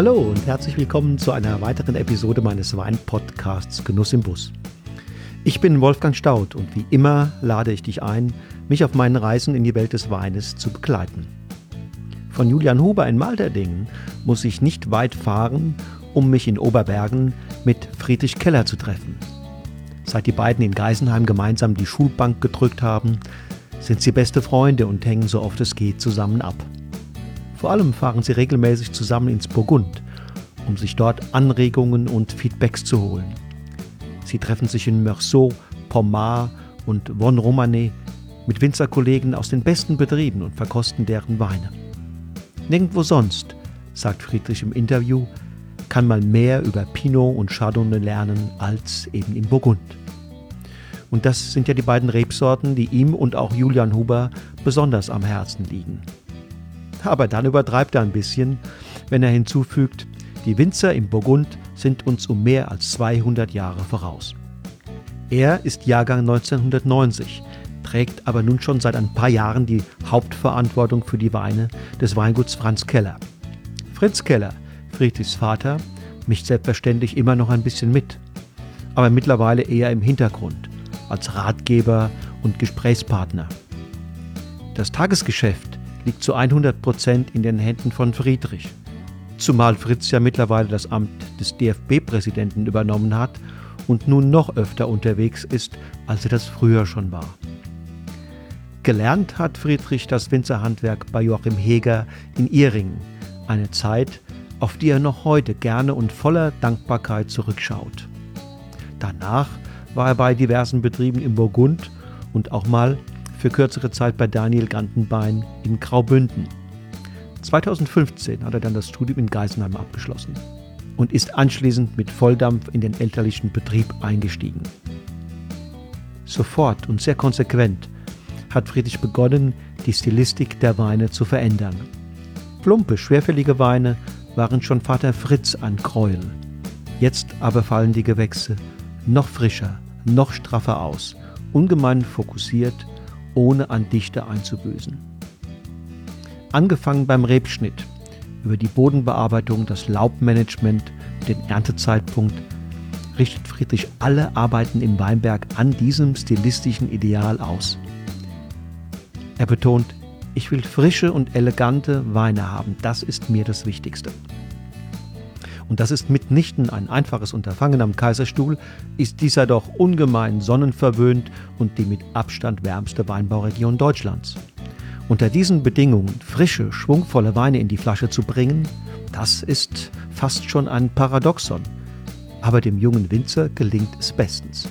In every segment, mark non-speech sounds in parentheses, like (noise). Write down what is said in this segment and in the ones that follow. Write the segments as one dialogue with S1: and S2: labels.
S1: Hallo und herzlich willkommen zu einer weiteren Episode meines Wein-Podcasts Genuss im Bus. Ich bin Wolfgang Staud und wie immer lade ich dich ein, mich auf meinen Reisen in die Welt des Weines zu begleiten. Von Julian Huber in Malterdingen muss ich nicht weit fahren, um mich in Oberbergen mit Friedrich Keller zu treffen. Seit die beiden in Geisenheim gemeinsam die Schulbank gedrückt haben, sind sie beste Freunde und hängen so oft es geht zusammen ab. Vor allem fahren sie regelmäßig zusammen ins Burgund, um sich dort Anregungen und Feedbacks zu holen. Sie treffen sich in Meursault, Pommard und Von Romanet mit Winzerkollegen aus den besten Betrieben und verkosten deren Weine. Nirgendwo sonst, sagt Friedrich im Interview, kann man mehr über Pinot und Chardonnay lernen als eben im Burgund. Und das sind ja die beiden Rebsorten, die ihm und auch Julian Huber besonders am Herzen liegen. Aber dann übertreibt er ein bisschen, wenn er hinzufügt, die Winzer im Burgund sind uns um mehr als 200 Jahre voraus. Er ist Jahrgang 1990, trägt aber nun schon seit ein paar Jahren die Hauptverantwortung für die Weine des Weinguts Franz Keller. Fritz Keller, Friedrichs Vater, mischt selbstverständlich immer noch ein bisschen mit, aber mittlerweile eher im Hintergrund, als Ratgeber und Gesprächspartner. Das Tagesgeschäft liegt zu 100 Prozent in den Händen von Friedrich. Zumal Fritz ja mittlerweile das Amt des DFB-Präsidenten übernommen hat und nun noch öfter unterwegs ist, als er das früher schon war. Gelernt hat Friedrich das Winzerhandwerk bei Joachim Heger in Ihringen, eine Zeit, auf die er noch heute gerne und voller Dankbarkeit zurückschaut. Danach war er bei diversen Betrieben im Burgund und auch mal für kürzere Zeit bei Daniel Gantenbein in Graubünden. 2015 hat er dann das Studium in Geisenheim abgeschlossen und ist anschließend mit Volldampf in den elterlichen Betrieb eingestiegen. Sofort und sehr konsequent hat Friedrich begonnen, die Stilistik der Weine zu verändern. Plumpe, schwerfällige Weine waren schon Vater Fritz ein Gräuel. Jetzt aber fallen die Gewächse noch frischer, noch straffer aus, ungemein fokussiert ohne an Dichte einzubüßen. Angefangen beim Rebschnitt, über die Bodenbearbeitung, das Laubmanagement, den Erntezeitpunkt, richtet Friedrich alle Arbeiten im Weinberg an diesem stilistischen Ideal aus. Er betont, ich will frische und elegante Weine haben, das ist mir das Wichtigste. Und das ist mitnichten ein einfaches Unterfangen am Kaiserstuhl, ist dieser doch ungemein sonnenverwöhnt und die mit Abstand wärmste Weinbauregion Deutschlands. Unter diesen Bedingungen frische, schwungvolle Weine in die Flasche zu bringen, das ist fast schon ein Paradoxon. Aber dem jungen Winzer gelingt es bestens.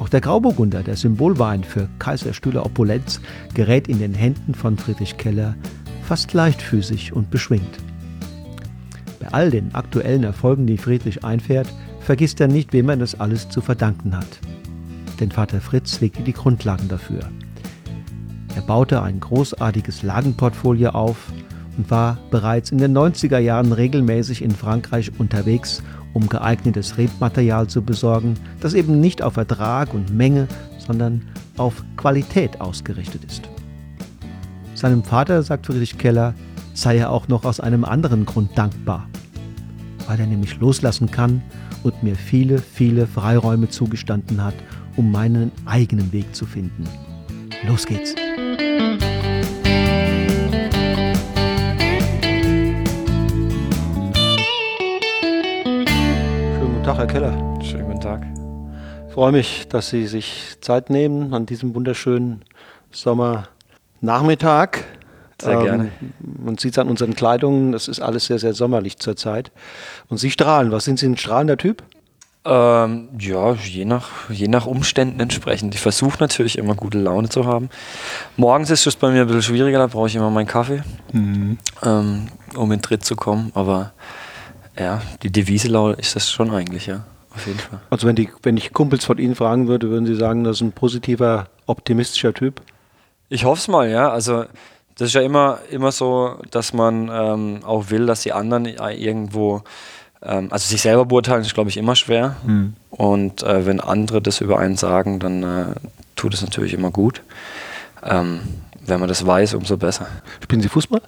S1: Auch der Grauburgunder, der Symbolwein für Kaiserstühler Opulenz, gerät in den Händen von Friedrich Keller fast leichtfüßig und beschwingt. Bei all den aktuellen Erfolgen, die Friedrich einfährt, vergisst er nicht, wem er das alles zu verdanken hat. Denn Vater Fritz legte die Grundlagen dafür. Er baute ein großartiges Lagenportfolio auf und war bereits in den 90er Jahren regelmäßig in Frankreich unterwegs, um geeignetes Rebmaterial zu besorgen, das eben nicht auf Ertrag und Menge, sondern auf Qualität ausgerichtet ist. Seinem Vater, sagt Friedrich Keller, sei er auch noch aus einem anderen Grund dankbar weil er nämlich loslassen kann und mir viele, viele Freiräume zugestanden hat, um meinen eigenen Weg zu finden. Los geht's! Schönen guten Tag, Herr Keller.
S2: Schönen guten Tag.
S1: Ich freue mich, dass Sie sich Zeit nehmen an diesem wunderschönen Sommernachmittag.
S2: Sehr ähm, gerne.
S1: Man sieht es an unseren Kleidungen, das ist alles sehr, sehr sommerlich zurzeit. Und Sie strahlen. Was sind Sie, ein strahlender Typ?
S2: Ähm, ja, je nach, je nach Umständen entsprechend. Ich versuche natürlich immer gute Laune zu haben. Morgens ist es bei mir ein bisschen schwieriger, da brauche ich immer meinen Kaffee, mhm. ähm, um in Tritt zu kommen. Aber ja, die Devise ist das schon eigentlich, ja. Auf jeden Fall.
S1: Also wenn, die, wenn ich Kumpels von Ihnen fragen würde, würden Sie sagen, das ist ein positiver, optimistischer Typ?
S2: Ich hoffe es mal, ja. Also das ist ja immer, immer so, dass man ähm, auch will, dass die anderen irgendwo, ähm, also sich selber beurteilen, ist glaube ich immer schwer. Mhm. Und äh, wenn andere das über einen sagen, dann äh, tut es natürlich immer gut. Ähm, wenn man das weiß, umso besser.
S1: Spielen Sie Fußball?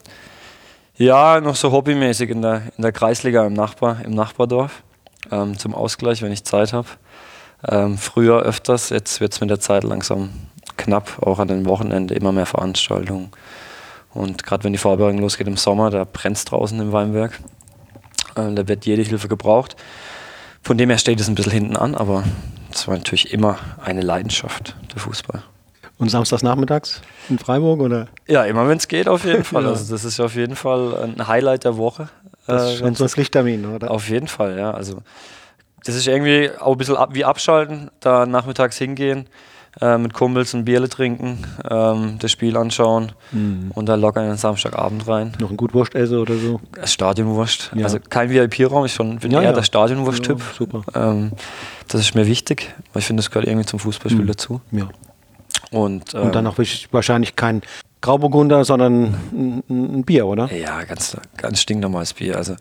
S2: Ja, noch so hobbymäßig in der, in der Kreisliga im, Nachbar, im Nachbardorf. Ähm, zum Ausgleich, wenn ich Zeit habe. Ähm, früher öfters, jetzt wird es mit der Zeit langsam knapp, auch an den Wochenenden immer mehr Veranstaltungen. Und gerade wenn die Vorbereitung losgeht im Sommer, da brennt es draußen im Weinberg. Äh, da wird jede Hilfe gebraucht. Von dem her steht es ein bisschen hinten an, aber es war natürlich immer eine Leidenschaft, der Fußball.
S1: Und samstags nachmittags in Freiburg oder?
S2: Ja, immer wenn es geht, auf jeden (laughs) Fall. ja. Also das ist auf jeden Fall ein Highlight der Woche.
S1: Das ist äh, schon so ein Pflichttermin, oder?
S2: Auf jeden Fall, ja. Also das ist irgendwie auch ein bisschen wie abschalten, da nachmittags hingehen, äh, mit Kumpels ein Bierle trinken, ähm, das Spiel anschauen mhm. und dann locker in den Samstagabend rein.
S1: Noch ein gut Wurst essen oder so?
S2: Stadionwurst. Ja. Also kein VIP-Raum, ich bin ja, eher ja. der Stadionwurst-Typ.
S1: super.
S2: Ähm, das ist mir wichtig, weil ich finde, das gehört irgendwie zum Fußballspiel mhm. dazu.
S1: Ja. Und, ähm, und dann auch wahrscheinlich kein Grauburgunder, sondern ein, ein, Bier, oder?
S2: Ja, ganz, ganz stinknormales Bier. Also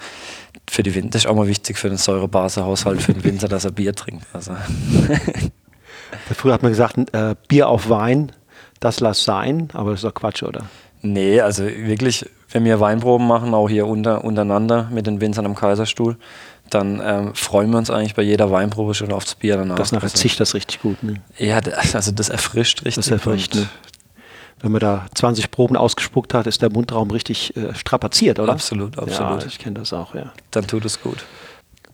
S2: für die Winter ist auch mal wichtig für den Säurebasehaushalt für den Winter, dass er Bier trinkt. Also. (laughs)
S1: Früher hat man gesagt, äh, Bier auf Wein, das lass sein, aber das ist doch Quatsch, oder?
S2: Nee, also wirklich, wenn wir Weinproben machen, auch hier unter, untereinander mit den Winzern am Kaiserstuhl, dann ähm, freuen wir uns eigentlich bei jeder Weinprobe schon aufs Bier danach.
S1: Das nachher
S2: also,
S1: zischt das richtig gut. Ne?
S2: Ja, also das erfrischt richtig.
S1: Das erfrischt, ne? Wenn man da 20 Proben ausgespuckt hat, ist der Mundraum richtig äh, strapaziert, oder?
S2: Absolut, absolut.
S1: Ja, ich kenne das auch, ja.
S2: Dann tut es gut.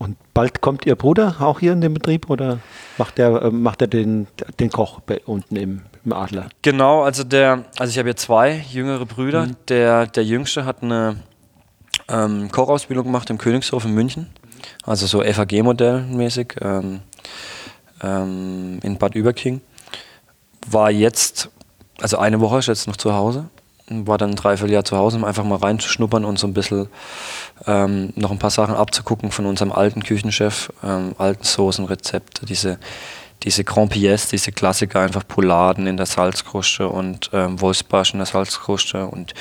S1: Und bald kommt Ihr Bruder auch hier in den Betrieb oder macht er, äh, macht er den, den Koch bei, unten im, im, Adler?
S2: Genau, also der, also ich habe hier zwei jüngere Brüder. Mhm. Der, der Jüngste hat eine ähm, Kochausbildung gemacht im Königshof in München. Also so FAG-Modell mäßig ähm, ähm, in Bad Überking. War jetzt, also eine Woche ist jetzt noch zu Hause war dann ein Dreivierteljahr zu Hause, um einfach mal reinzuschnuppern und so ein bisschen ähm, noch ein paar Sachen abzugucken von unserem alten Küchenchef, ähm, alten Soßenrezepte, diese, diese Grand Pièce, diese Klassiker, einfach Pouladen in der Salzkruste und ähm, Wolfsbarsch in der Salzkruste und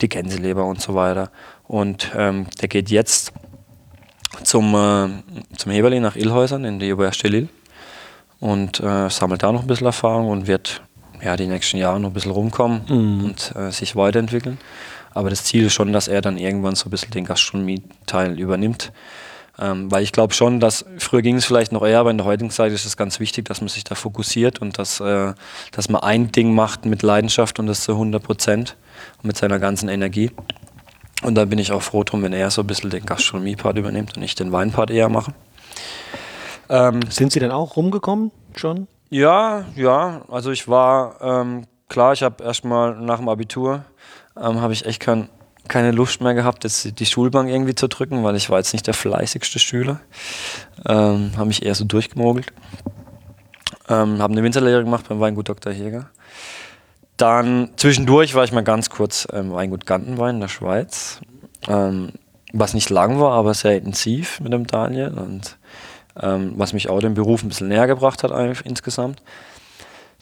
S2: die Gänseleber und so weiter. Und ähm, der geht jetzt zum, äh, zum Heberli nach Illhäusern in die Oberste Lille und äh, sammelt da noch ein bisschen Erfahrung und wird ja, die nächsten Jahre noch ein bisschen rumkommen mhm. und äh, sich weiterentwickeln. Aber das Ziel ist schon, dass er dann irgendwann so ein bisschen den Gastronomie-Teil übernimmt. Ähm, weil ich glaube schon, dass früher ging es vielleicht noch eher, aber in der heutigen Zeit ist es ganz wichtig, dass man sich da fokussiert und dass, äh, dass man ein Ding macht mit Leidenschaft und das zu 100 Prozent und mit seiner ganzen Energie. Und da bin ich auch froh drum, wenn er so ein bisschen den Gastronomie-Part übernimmt und ich den Wein-Part eher mache.
S1: Ähm, Sind Sie denn auch rumgekommen schon?
S2: Ja, ja. Also ich war, ähm, klar, ich habe erstmal nach dem Abitur, ähm, habe ich echt kein, keine Lust mehr gehabt, jetzt die Schulbank irgendwie zu drücken, weil ich war jetzt nicht der fleißigste Schüler. Ähm, habe mich eher so durchgemogelt. Ähm, habe eine Winterlehre gemacht beim Weingut Dr. Jäger. Dann zwischendurch war ich mal ganz kurz im Weingut Gantenwein in der Schweiz. Ähm, was nicht lang war, aber sehr intensiv mit dem Daniel. Und ähm, was mich auch dem Beruf ein bisschen näher gebracht hat insgesamt.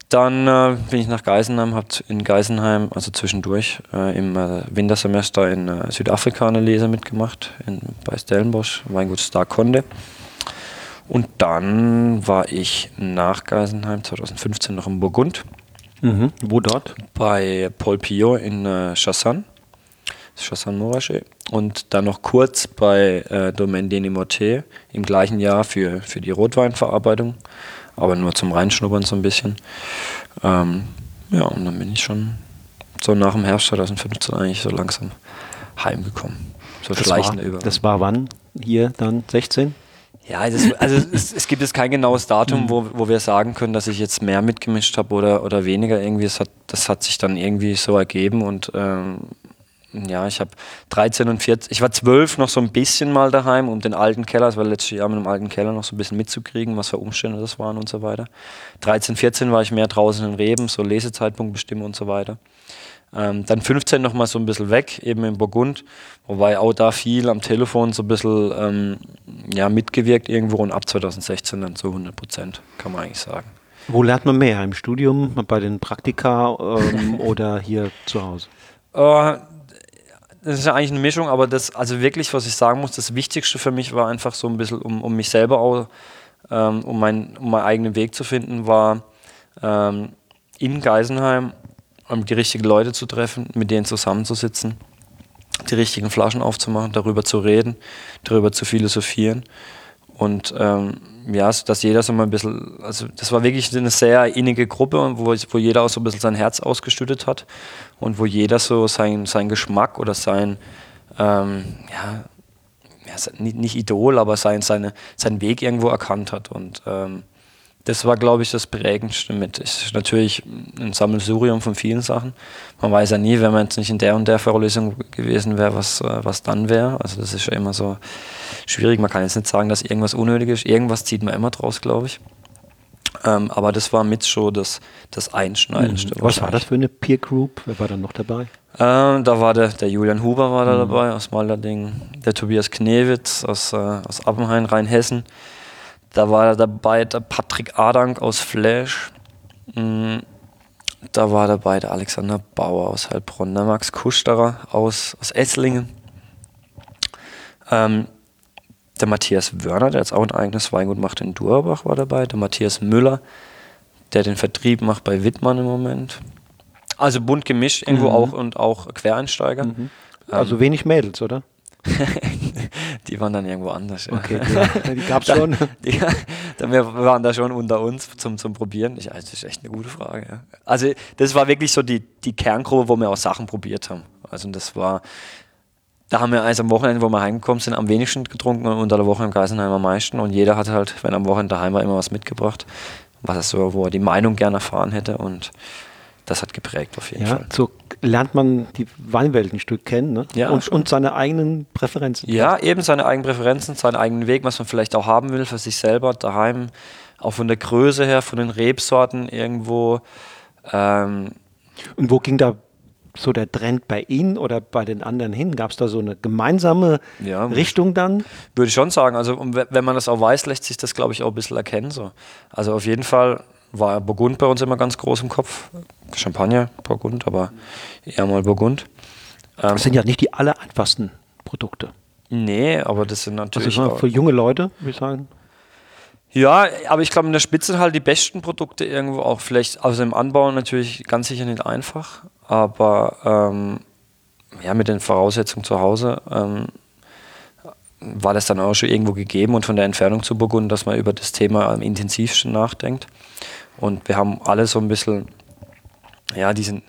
S2: Dann äh, bin ich nach Geisenheim, habe in Geisenheim, also zwischendurch äh, im äh, Wintersemester in äh, Südafrika eine Lese mitgemacht, in, bei Stellenbosch, Weingut Star Conde. Und dann war ich nach Geisenheim 2015 noch in Burgund.
S1: Mhm. Wo dort?
S2: Bei Paul Pio in äh, Chassan. Chassan Morachet. Und dann noch kurz bei äh, Domaine Denimoté im gleichen Jahr für, für die Rotweinverarbeitung, aber nur zum Reinschnuppern so ein bisschen. Ähm, ja, und dann bin ich schon so nach dem Herbst 2015 eigentlich so langsam heimgekommen. So
S1: das schleichender
S2: über.
S1: Das war wann hier dann? 16?
S2: Ja, ist, also es, es, gibt jetzt kein genaues Datum, mhm. (laughs) wo, wo wir sagen können, dass ich jetzt mehr mitgemischt habe oder, oder weniger. Irgendwie, das hat, das hat sich dann irgendwie so ergeben und ähm, ja, ich habe 13 und 14, ich war 12 noch so ein bisschen mal daheim, um den alten Keller, das war letztes Jahr mit dem alten Keller noch so ein bisschen mitzukriegen, was für Umstände das waren und so weiter. 13, 14 war ich mehr draußen in Reben, so Lesezeitpunkt bestimmen und so weiter. Ähm, dann 15 noch mal so ein bisschen weg, eben in Burgund, wobei auch da viel am Telefon so ein bisschen ähm, ja, mitgewirkt irgendwo und ab 2016 dann zu 100 Prozent, kann man eigentlich sagen.
S1: Wo lernt man mehr? Im Studium, bei den Praktika ähm, (laughs) oder hier zu Hause?
S2: Uh, das ist ja eigentlich eine Mischung, aber das, also wirklich, was ich sagen muss, das Wichtigste für mich war einfach so ein bisschen, um, um mich selber auch, ähm, um, mein, um meinen eigenen Weg zu finden, war ähm, in Geisenheim um die richtigen Leute zu treffen, mit denen zusammenzusitzen, die richtigen Flaschen aufzumachen, darüber zu reden, darüber zu philosophieren. Und ähm, ja, dass jeder so mal ein bisschen, also das war wirklich eine sehr innige Gruppe, wo, wo jeder auch so ein bisschen sein Herz ausgestüttet hat und wo jeder so sein, sein Geschmack oder sein, ähm, ja, ja, nicht Idol, aber sein, seine, seinen Weg irgendwo erkannt hat. Und ähm, das war, glaube ich, das Prägendste mit. Ist natürlich ein Sammelsurium von vielen Sachen. Man weiß ja nie, wenn man jetzt nicht in der und der Vorlesung gewesen wäre, was, äh, was dann wäre. Also das ist ja immer so schwierig. Man kann jetzt nicht sagen, dass irgendwas unnötig ist. Irgendwas zieht man immer draus, glaube ich. Ähm, aber das war mit schon das, das Einschneidendste.
S1: Mhm. Was war das für eine Peer Group? Wer war da noch dabei?
S2: Ähm, da war der, der Julian Huber war da mhm. dabei aus Malderding, der Tobias Knewitz aus, äh, aus Appenhain, Rheinhessen. Da war dabei der Patrick Adank aus Flash. Mhm. Da war dabei der Alexander Bauer aus Heilbronn, der Max Kusterer aus, aus Esslingen. Ähm, der Matthias Wörner, der jetzt auch ein eigenes Weingut macht in Durbach, war dabei. Der Matthias Müller, der den Vertrieb macht bei Wittmann im Moment. Also bunt gemischt, irgendwo mhm. auch und auch Quereinsteiger. Mhm.
S1: Also ähm, wenig Mädels, oder? (laughs)
S2: die waren dann irgendwo anders.
S1: Ja. Okay, ja, die gab es (laughs) schon.
S2: Die, die, wir waren da schon unter uns zum, zum Probieren. Ich, das ist echt eine gute Frage. Ja. Also das war wirklich so die, die Kerngruppe, wo wir auch Sachen probiert haben. Also das war, da haben wir also am Wochenende, wo wir heimgekommen sind, am wenigsten getrunken und unter der Woche im Geisenheim am meisten. Und jeder hat halt, wenn am Wochenende daheim war, immer was mitgebracht, was er so, wo er die Meinung gerne erfahren hätte. Und das hat geprägt auf jeden ja, Fall.
S1: So lernt man die Weinwelt ein Stück kennen ne? ja, und, und, seine eigenen Präferenzen.
S2: Ja, eben seine eigenen Präferenzen, seinen eigenen Weg, was man vielleicht auch haben will für sich selber daheim, auch von der Größe her, von den Rebsorten irgendwo. Ähm,
S1: und wo ging da so der Trend bei Ihnen oder bei den anderen hin? Gab es da so eine gemeinsame ja, Richtung dann?
S2: Würde ich schon sagen. Also wenn man das auch weiß, lässt sich das, glaube ich, auch ein bisschen erkennen. So. Also auf jeden Fall war Burgund bei uns immer ganz groß im Kopf. Champagner, Burgund, aber eher mal Burgund.
S1: Ähm, das sind ja nicht die aller einfachsten Produkte.
S2: Nee, aber das sind natürlich. Also
S1: für junge Leute, würde ich sagen.
S2: Ja, aber ich glaube, in der Spitze halt die besten Produkte irgendwo auch vielleicht, also im Anbau natürlich ganz sicher nicht einfach, aber ähm, ja, mit den Voraussetzungen zu Hause ähm, war das dann auch schon irgendwo gegeben und von der Entfernung zu Burgund, dass man über das Thema am intensivsten nachdenkt. Und wir haben alle so ein bisschen, ja, diesen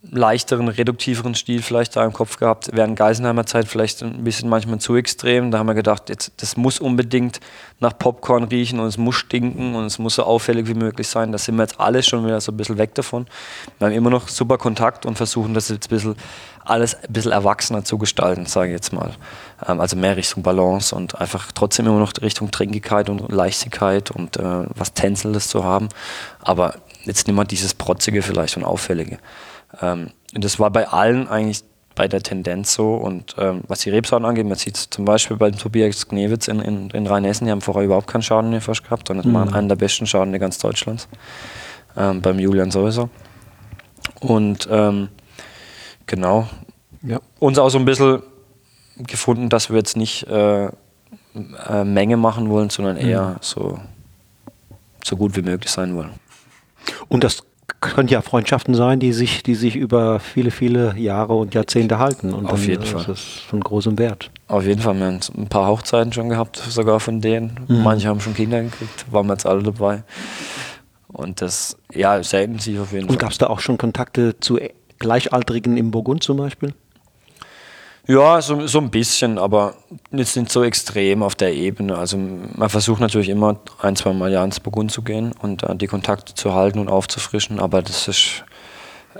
S2: leichteren, reduktiveren Stil vielleicht da im Kopf gehabt. Während Geisenheimer Zeit vielleicht ein bisschen manchmal zu extrem. Da haben wir gedacht, jetzt, das muss unbedingt nach Popcorn riechen und es muss stinken und es muss so auffällig wie möglich sein. Da sind wir jetzt alle schon wieder so ein bisschen weg davon. Wir haben immer noch super Kontakt und versuchen das jetzt ein bisschen alles ein bisschen erwachsener zu gestalten, sage ich jetzt mal. Ähm, also mehr Richtung Balance und einfach trotzdem immer noch Richtung Trinkigkeit und Leichtigkeit und äh, was Tänzelndes zu haben. Aber jetzt nicht mehr dieses Protzige vielleicht und Auffällige. Ähm, und das war bei allen eigentlich bei der Tendenz so. Und ähm, was die Rebsorten angeht, man sieht es zum Beispiel bei Tobias Knewitz in, in, in Rheinhessen, die haben vorher überhaupt keinen Schaden fast gehabt, sondern mhm. waren einen der besten Schaden in ganz Deutschlands. Ähm, beim Julian sowieso. Und ähm, genau. Ja. Uns auch so ein bisschen gefunden, dass wir jetzt nicht äh, äh, Menge machen wollen, sondern eher mhm. so, so gut wie möglich sein wollen.
S1: Und das können ja Freundschaften sein, die sich, die sich über viele, viele Jahre und Jahrzehnte halten. Und
S2: Auf jeden Fall.
S1: Das ist von großem Wert.
S2: Auf jeden Fall. Wir haben ein paar Hochzeiten schon gehabt, sogar von denen. Mhm. Manche haben schon Kinder gekriegt, waren wir jetzt alle dabei. Und das, ja, selten sich auf jeden
S1: und Fall. Und gab es da auch schon Kontakte zu Gleichaltrigen im Burgund zum Beispiel?
S2: Ja, so, so ein bisschen, aber jetzt nicht so extrem auf der Ebene. Also man versucht natürlich immer ein, zwei Mal ja ins Burgund zu gehen und äh, die Kontakte zu halten und aufzufrischen, aber das ist,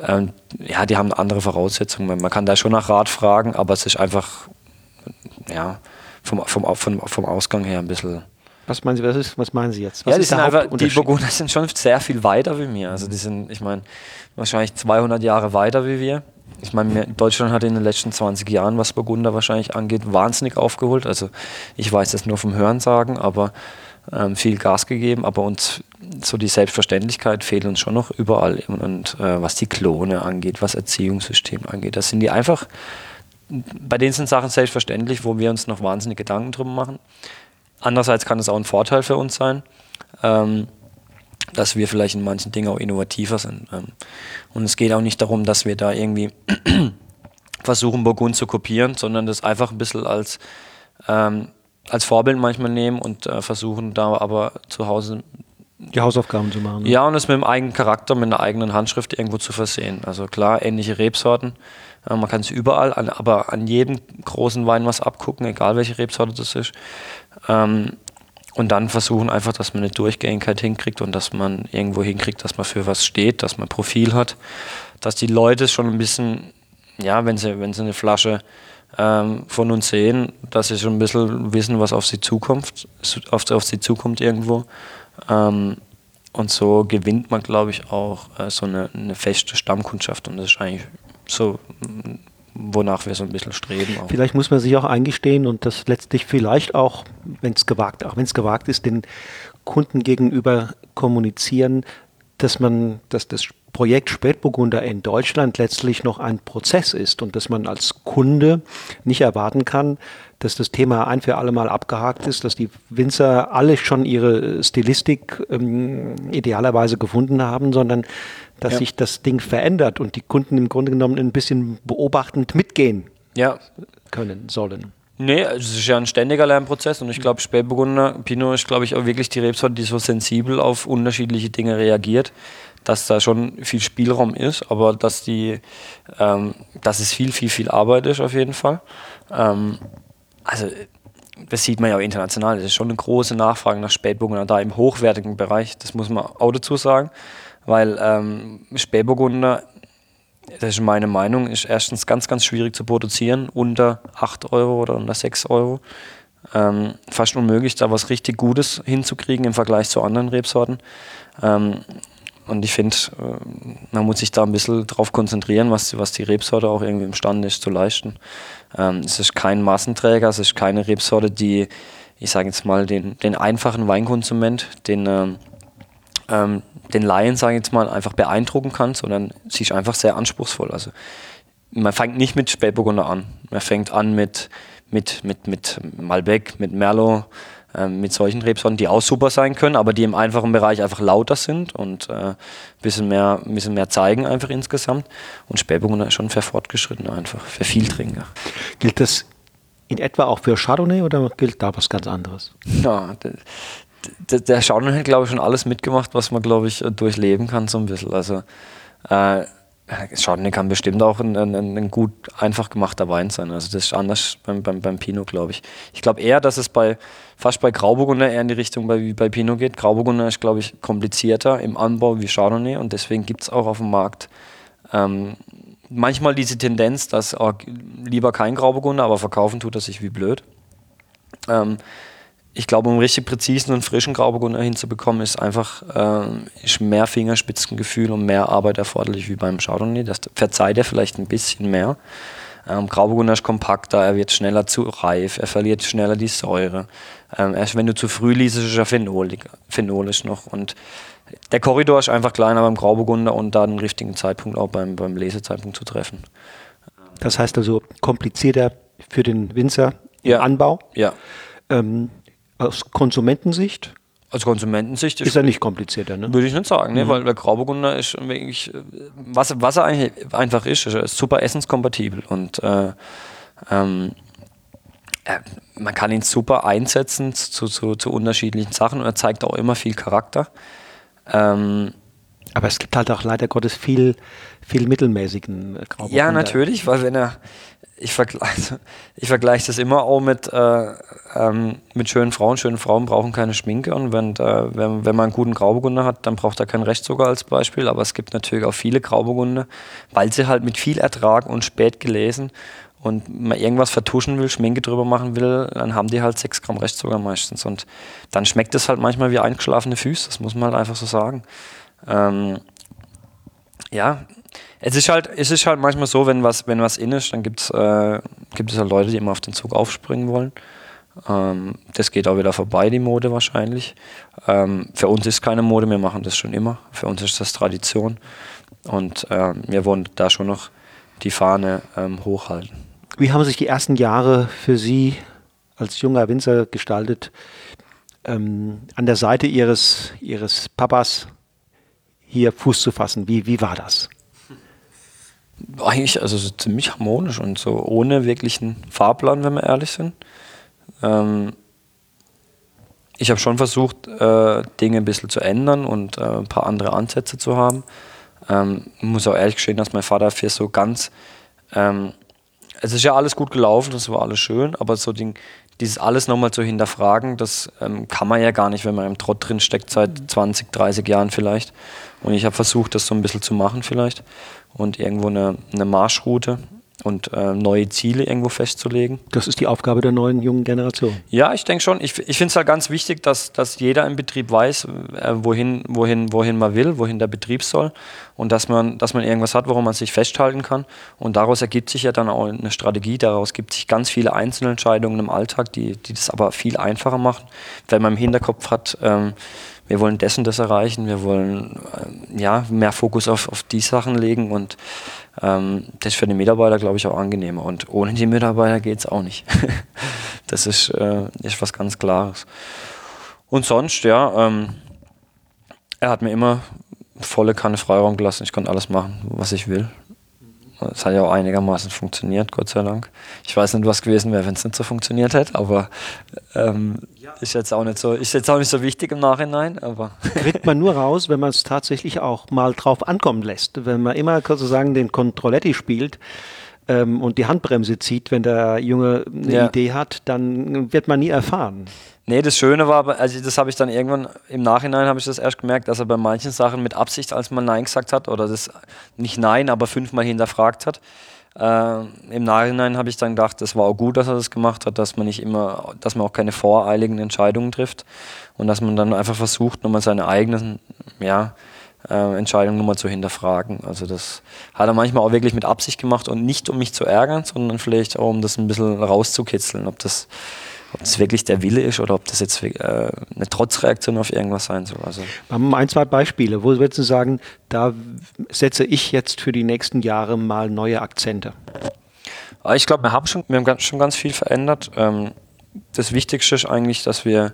S2: ähm, ja, die haben andere Voraussetzungen. Man kann da schon nach Rat fragen, aber es ist einfach, ja, vom, vom, vom, vom Ausgang her ein bisschen
S1: was meinen Sie, was, ist, was meinen Sie jetzt? Was
S2: ja, die, sind einfach, die Burgunder sind schon sehr viel weiter wie mir. Also die sind, ich meine, wahrscheinlich 200 Jahre weiter wie wir. Ich meine, Deutschland hat in den letzten 20 Jahren, was Burgunder wahrscheinlich angeht, wahnsinnig aufgeholt. Also ich weiß das nur vom Hörensagen, aber ähm, viel Gas gegeben. Aber uns so die Selbstverständlichkeit fehlt uns schon noch überall. Und äh, was die Klone angeht, was Erziehungssystem angeht, das sind die einfach, bei denen sind Sachen selbstverständlich, wo wir uns noch wahnsinnig Gedanken drum machen. Andererseits kann es auch ein Vorteil für uns sein, ähm, dass wir vielleicht in manchen Dingen auch innovativer sind. Ähm, und es geht auch nicht darum, dass wir da irgendwie (clears throat) versuchen, Burgund zu kopieren, sondern das einfach ein bisschen als, ähm, als Vorbild manchmal nehmen und äh, versuchen da aber zu Hause
S1: die Hausaufgaben zu machen.
S2: Ne? Ja, und es mit dem eigenen Charakter, mit einer eigenen Handschrift irgendwo zu versehen. Also klar, ähnliche Rebsorten. Äh, man kann es überall, an, aber an jedem großen Wein was abgucken, egal welche Rebsorte das ist. Ähm, und dann versuchen einfach, dass man eine Durchgängigkeit hinkriegt und dass man irgendwo hinkriegt, dass man für was steht, dass man Profil hat, dass die Leute schon ein bisschen, ja, wenn sie, wenn sie eine Flasche ähm, von uns sehen, dass sie schon ein bisschen wissen, was auf sie zukommt, auf, auf sie zukommt irgendwo. Ähm, und so gewinnt man, glaube ich, auch äh, so eine, eine feste Stammkundschaft und das ist eigentlich so wonach wir so ein bisschen streben.
S1: Auch. Vielleicht muss man sich auch eingestehen und das letztlich vielleicht auch, wenn es gewagt, auch wenn es gewagt ist, den Kunden gegenüber kommunizieren, dass man, dass das Projekt Spätburgunder in Deutschland letztlich noch ein Prozess ist und dass man als Kunde nicht erwarten kann, dass das Thema ein für alle Mal abgehakt ist, dass die Winzer alle schon ihre Stilistik ähm, idealerweise gefunden haben, sondern dass ja. sich das Ding verändert und die Kunden im Grunde genommen ein bisschen beobachtend mitgehen
S2: ja.
S1: können sollen.
S2: Nee, es ist ja ein ständiger Lernprozess und ich glaube, Spätburgunder Pinot ist, glaube ich, auch wirklich die Rebsorte, die so sensibel auf unterschiedliche Dinge reagiert, dass da schon viel Spielraum ist, aber dass die, ähm, dass es viel, viel, viel Arbeit ist auf jeden Fall. Ähm, also das sieht man ja auch international, das ist schon eine große Nachfrage nach Spätburgunder da im hochwertigen Bereich, das muss man auch dazu sagen weil ähm, Spätburgunder, das ist meine Meinung, ist erstens ganz, ganz schwierig zu produzieren, unter 8 Euro oder unter 6 Euro. Ähm, fast unmöglich, da was richtig Gutes hinzukriegen im Vergleich zu anderen Rebsorten. Ähm, und ich finde, äh, man muss sich da ein bisschen drauf konzentrieren, was, was die Rebsorte auch irgendwie imstande ist zu leisten. Ähm, es ist kein Massenträger, es ist keine Rebsorte, die, ich sage jetzt mal, den, den einfachen Weinkonsument, den, ähm, ähm, den Laien, sage ich jetzt mal, einfach beeindrucken kann, sondern sie ist einfach sehr anspruchsvoll. Also man fängt nicht mit Spätburgunder an. Man fängt an mit, mit, mit, mit Malbec, mit Merlot, äh, mit solchen Rebsorten, die auch super sein können, aber die im einfachen Bereich einfach lauter sind und ein äh, bisschen, mehr, bisschen mehr zeigen einfach insgesamt. Und Spätburgunder ist schon für Fortgeschrittene einfach, für Vieltrinker.
S1: Gilt das in etwa auch für Chardonnay oder gilt da was ganz anderes? (laughs)
S2: Ja, der, Schauen hat, glaube ich, schon alles mitgemacht, was man, glaube ich, durchleben kann, so ein bisschen. Also, äh, Chardonnay kann bestimmt auch ein, ein, ein, gut einfach gemachter Wein sein. Also das ist anders beim, beim, beim Pinot, glaube ich. Ich glaube eher, dass es bei fast bei Grauburgunder eher in die Richtung bei, wie bei Pinot geht. Grauburgunder ist, glaube ich, komplizierter im Anbau wie Chardonnay und deswegen gibt es auch auf dem Markt ähm, manchmal diese Tendenz, dass oh, lieber kein Grauburgunder, aber verkaufen tut er sich wie blöd. Ähm, ich glaube, um richtig präzisen und frischen Grauburgunder hinzubekommen, ist einfach äh, ist mehr Fingerspitzengefühl und mehr Arbeit erforderlich wie beim Chardonnay. Das verzeiht er vielleicht ein bisschen mehr. Ähm, Grauburgunder ist kompakter, er wird schneller zu reif, er verliert schneller die Säure. Ähm, erst wenn du zu früh liest, ist er phenolig, phenolisch noch. Und der Korridor ist einfach kleiner beim Grauburgunder und da den richtigen Zeitpunkt auch beim, beim Lesezeitpunkt zu treffen.
S1: Das heißt also komplizierter für den Winzer im
S2: ja.
S1: Anbau.
S2: Ja.
S1: Ähm, aus Konsumentensicht?
S2: Aus Konsumentensicht
S1: ist, ist er nicht komplizierter, ne?
S2: Würde ich nicht sagen, ne? Mhm. weil der Grauburgunder ist wirklich, was, was er eigentlich einfach ist, er ist super essenskompatibel und äh, ähm, äh, man kann ihn super einsetzen zu, zu, zu, unterschiedlichen Sachen und er zeigt auch immer viel Charakter. Ähm,
S1: aber es gibt halt auch leider Gottes viel, viel mittelmäßigen
S2: Grauburgunder. Ja, natürlich, weil wenn er, (laughs) ich vergleiche ich vergleich das immer auch mit, äh, ähm, mit schönen Frauen. Schöne Frauen brauchen keine Schminke und wenn, äh, wenn, wenn man einen guten Grauburgunder hat, dann braucht er keinen Rechtszucker als Beispiel. Aber es gibt natürlich auch viele Grauburgunder, weil sie halt mit viel Ertrag und spät gelesen und man irgendwas vertuschen will, Schminke drüber machen will, dann haben die halt 6 Gramm Rechtszucker meistens. Und dann schmeckt es halt manchmal wie eingeschlafene Füße, das muss man halt einfach so sagen. Ähm, ja, es ist halt, es ist halt manchmal so, wenn was, wenn was in ist, dann äh, gibt es halt Leute, die immer auf den Zug aufspringen wollen. Ähm, das geht auch wieder vorbei, die Mode wahrscheinlich. Ähm, für uns ist keine Mode, wir machen das schon immer. Für uns ist das Tradition. Und ähm, wir wollen da schon noch die Fahne ähm, hochhalten.
S1: Wie haben sich die ersten Jahre für Sie als junger Winzer gestaltet? Ähm, an der Seite Ihres, Ihres Papas hier Fuß zu fassen. Wie, wie war das?
S2: Eigentlich also so ziemlich harmonisch und so ohne wirklichen Fahrplan, wenn wir ehrlich sind. Ähm, ich habe schon versucht, äh, Dinge ein bisschen zu ändern und äh, ein paar andere Ansätze zu haben. Ähm, muss auch ehrlich gestehen, dass mein Vater für so ganz, ähm, es ist ja alles gut gelaufen, das war alles schön, aber so den, dieses alles nochmal zu hinterfragen, das ähm, kann man ja gar nicht, wenn man im Trott drin steckt, seit 20, 30 Jahren vielleicht. Und ich habe versucht, das so ein bisschen zu machen vielleicht und irgendwo eine, eine Marschroute und äh, neue Ziele irgendwo festzulegen.
S1: Das ist die Aufgabe der neuen jungen Generation.
S2: Ja, ich denke schon. Ich, ich finde es halt ganz wichtig, dass, dass jeder im Betrieb weiß, äh, wohin, wohin, wohin man will, wohin der Betrieb soll und dass man, dass man irgendwas hat, woran man sich festhalten kann. Und daraus ergibt sich ja dann auch eine Strategie, daraus gibt sich ganz viele Einzelentscheidungen im Alltag, die, die das aber viel einfacher machen, wenn man im Hinterkopf hat, ähm, wir wollen und das erreichen, wir wollen äh, ja, mehr Fokus auf, auf die Sachen legen und ähm, das ist für die Mitarbeiter, glaube ich, auch angenehmer. Und ohne die Mitarbeiter geht es auch nicht. (laughs) das ist, äh, ist was ganz Klares. Und sonst, ja, ähm, er hat mir immer volle Kanne Freiraum gelassen. Ich konnte alles machen, was ich will. Es hat ja auch einigermaßen funktioniert, Gott sei Dank. Ich weiß nicht, was gewesen wäre, wenn es nicht so funktioniert hätte, aber ähm, ist, jetzt auch nicht so, ist jetzt auch nicht so wichtig im Nachhinein. Aber (laughs)
S1: Kriegt man nur raus, wenn man es tatsächlich auch mal drauf ankommen lässt. Wenn man immer sozusagen den Controletti spielt, ähm, und die Handbremse zieht, wenn der Junge eine ja. Idee hat, dann wird man nie erfahren.
S2: Nee, das Schöne war, also das habe ich dann irgendwann im Nachhinein habe ich das erst gemerkt, dass er bei manchen Sachen mit Absicht, als man Nein gesagt hat, oder das nicht Nein, aber fünfmal hinterfragt hat. Äh, Im Nachhinein habe ich dann gedacht, das war auch gut, dass er das gemacht hat, dass man nicht immer, dass man auch keine voreiligen Entscheidungen trifft und dass man dann einfach versucht, nochmal seine eigenen, ja, äh, Entscheidungen nochmal zu hinterfragen. Also das hat er manchmal auch wirklich mit Absicht gemacht und nicht um mich zu ärgern, sondern vielleicht auch um das ein bisschen rauszukitzeln, ob das ob das wirklich der Wille ist oder ob das jetzt äh, eine Trotzreaktion auf irgendwas sein soll. Also
S1: Wir haben ein, zwei Beispiele. Wo würdest du sagen, da setze ich jetzt für die nächsten Jahre mal neue Akzente?
S2: Ah, ich glaube, wir haben schon, wir haben schon ganz viel verändert. Ähm, das Wichtigste ist eigentlich, dass wir,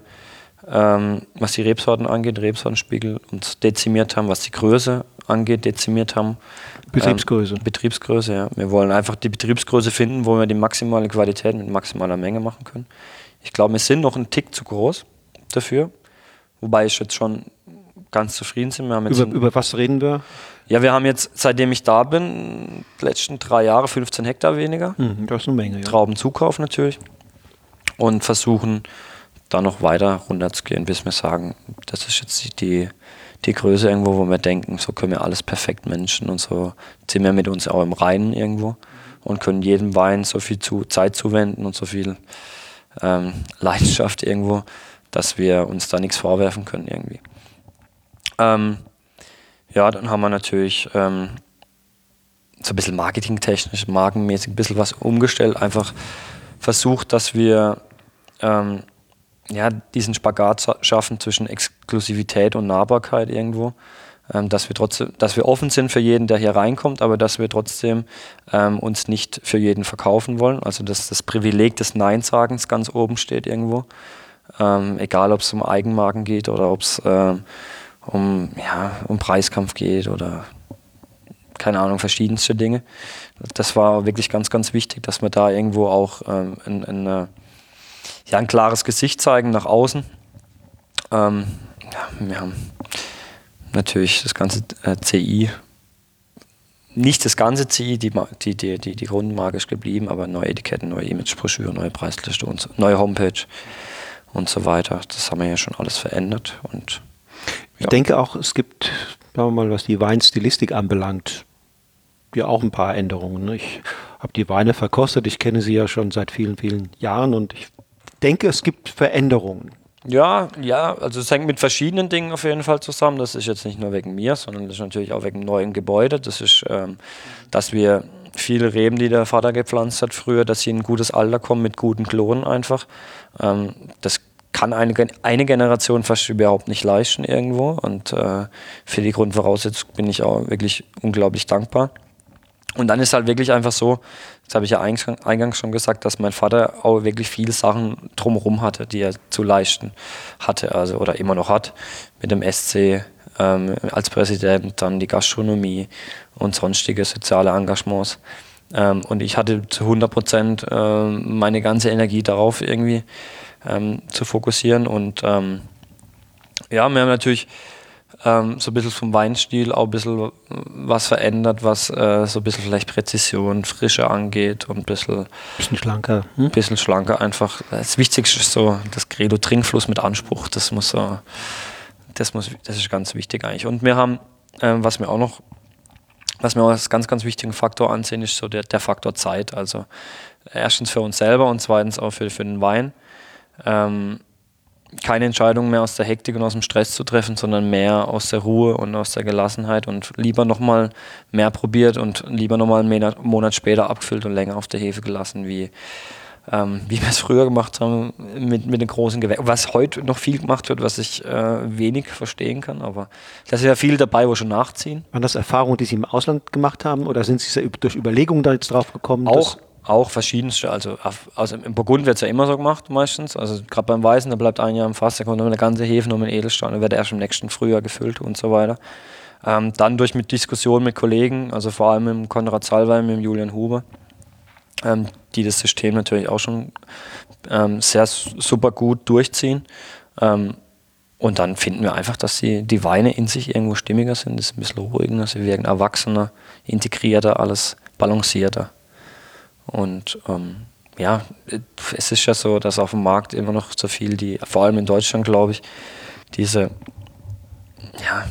S2: ähm, was die Rebsorten angeht, Rebsortenspiegel uns dezimiert haben, was die Größe angeht, dezimiert haben.
S1: Betriebsgröße.
S2: Ähm, Betriebsgröße, ja. Wir wollen einfach die Betriebsgröße finden, wo wir die maximale Qualität mit maximaler Menge machen können. Ich glaube, wir sind noch einen Tick zu groß dafür. Wobei ich jetzt schon ganz zufrieden bin.
S1: über, über was reden wir?
S2: Ja, wir haben jetzt, seitdem ich da bin, die letzten drei Jahre 15 Hektar weniger.
S1: Mhm, das ist eine Menge, ja.
S2: Traubenzukauf natürlich. Und versuchen da noch weiter runterzugehen, bis wir sagen, das ist jetzt die, die Größe irgendwo, wo wir denken, so können wir alles perfekt managen und so sind wir mit uns auch im Reinen irgendwo und können jedem Wein so viel zu, Zeit zuwenden und so viel ähm, Leidenschaft irgendwo, dass wir uns da nichts vorwerfen können irgendwie. Ähm, ja, dann haben wir natürlich ähm, so ein bisschen marketingtechnisch, markenmäßig ein bisschen was umgestellt, einfach versucht, dass wir ähm, ja, diesen Spagat schaffen zwischen Exklusivität und Nahbarkeit irgendwo. Ähm, dass wir trotzdem, dass wir offen sind für jeden, der hier reinkommt, aber dass wir trotzdem ähm, uns nicht für jeden verkaufen wollen. Also dass das Privileg des Nein-Sagens ganz oben steht irgendwo. Ähm, egal ob es um Eigenmarken geht oder ob es ähm, um, ja, um Preiskampf geht oder keine Ahnung, verschiedenste Dinge. Das war wirklich ganz, ganz wichtig, dass wir da irgendwo auch ähm, ein, ein, äh, ja, ein klares Gesicht zeigen nach außen. Ähm, ja, wir haben natürlich das ganze äh, CI. Nicht das ganze CI, die, die, die, die, die Grundmarke ist geblieben, aber neue Etiketten, neue Imagebroschüre, neue Preisliste und so, neue Homepage und so weiter. Das haben wir ja schon alles verändert. Und,
S1: ja. Ich denke auch, es gibt, sagen wir mal, was die Weinstilistik anbelangt, ja auch ein paar Änderungen. Ne? Ich habe die Weine verkostet, ich kenne sie ja schon seit vielen, vielen Jahren und ich denke, es gibt Veränderungen.
S2: Ja, ja, also es hängt mit verschiedenen Dingen auf jeden Fall zusammen. Das ist jetzt nicht nur wegen mir, sondern das ist natürlich auch wegen neuen Gebäude. Das ist, ähm, dass wir viele Reben, die der Vater gepflanzt hat früher, dass sie in ein gutes Alter kommen mit guten Klonen einfach. Ähm, das kann eine, eine Generation fast überhaupt nicht leisten irgendwo. Und äh, für die Grundvoraussetzung bin ich auch wirklich unglaublich dankbar. Und dann ist halt wirklich einfach so, das habe ich ja eingangs schon gesagt, dass mein Vater auch wirklich viele Sachen drumherum hatte, die er zu leisten hatte, also oder immer noch hat, mit dem SC ähm, als Präsident, dann die Gastronomie und sonstige soziale Engagements. Ähm, und ich hatte zu 100 Prozent äh, meine ganze Energie darauf irgendwie ähm, zu fokussieren. Und ähm, ja, wir haben natürlich ähm, so ein bisschen vom Weinstil auch ein bisschen was verändert, was äh, so ein bisschen vielleicht Präzision, Frische angeht und ein bisschen,
S1: bisschen schlanker.
S2: Hm? bisschen schlanker einfach. Das Wichtigste ist so das Credo Trinkfluss mit Anspruch. Das muss so, das muss, das ist ganz wichtig eigentlich. Und wir haben, äh, was wir auch noch was wir auch als ganz, ganz wichtigen Faktor ansehen, ist so der, der Faktor Zeit. Also erstens für uns selber und zweitens auch für, für den Wein. Ähm, keine Entscheidung mehr aus der Hektik und aus dem Stress zu treffen, sondern mehr aus der Ruhe und aus der Gelassenheit und lieber nochmal mehr probiert und lieber nochmal einen Monat später abgefüllt und länger auf der Hefe gelassen, wie, ähm, wie wir es früher gemacht haben mit, mit den großen Gewerken. Was heute noch viel gemacht wird, was ich äh, wenig verstehen kann, aber da ist ja viel dabei, wo schon nachziehen.
S1: Waren das Erfahrungen, die Sie im Ausland gemacht haben oder sind Sie durch Überlegungen da jetzt drauf gekommen?
S2: Auch, auch verschiedenste. Also, also im Burgund wird es ja immer so gemacht meistens. Also gerade beim Weißen, da bleibt ein Jahr im Fass, da kommt eine ganze Hefe, noch ein Edelstein, dann wird erst im nächsten Frühjahr gefüllt und so weiter. Ähm, dann durch mit Diskussionen mit Kollegen, also vor allem mit Konrad Salwein, mit Julian Huber ähm, die das System natürlich auch schon ähm, sehr super gut durchziehen. Ähm, und dann finden wir einfach, dass die, die Weine in sich irgendwo stimmiger sind, ist ein bisschen ruhiger, sie wirken erwachsener, integrierter, alles balancierter. Und ähm, ja, es ist ja so, dass auf dem Markt immer noch so viel, die, vor allem in Deutschland, glaube ich, diese, ja,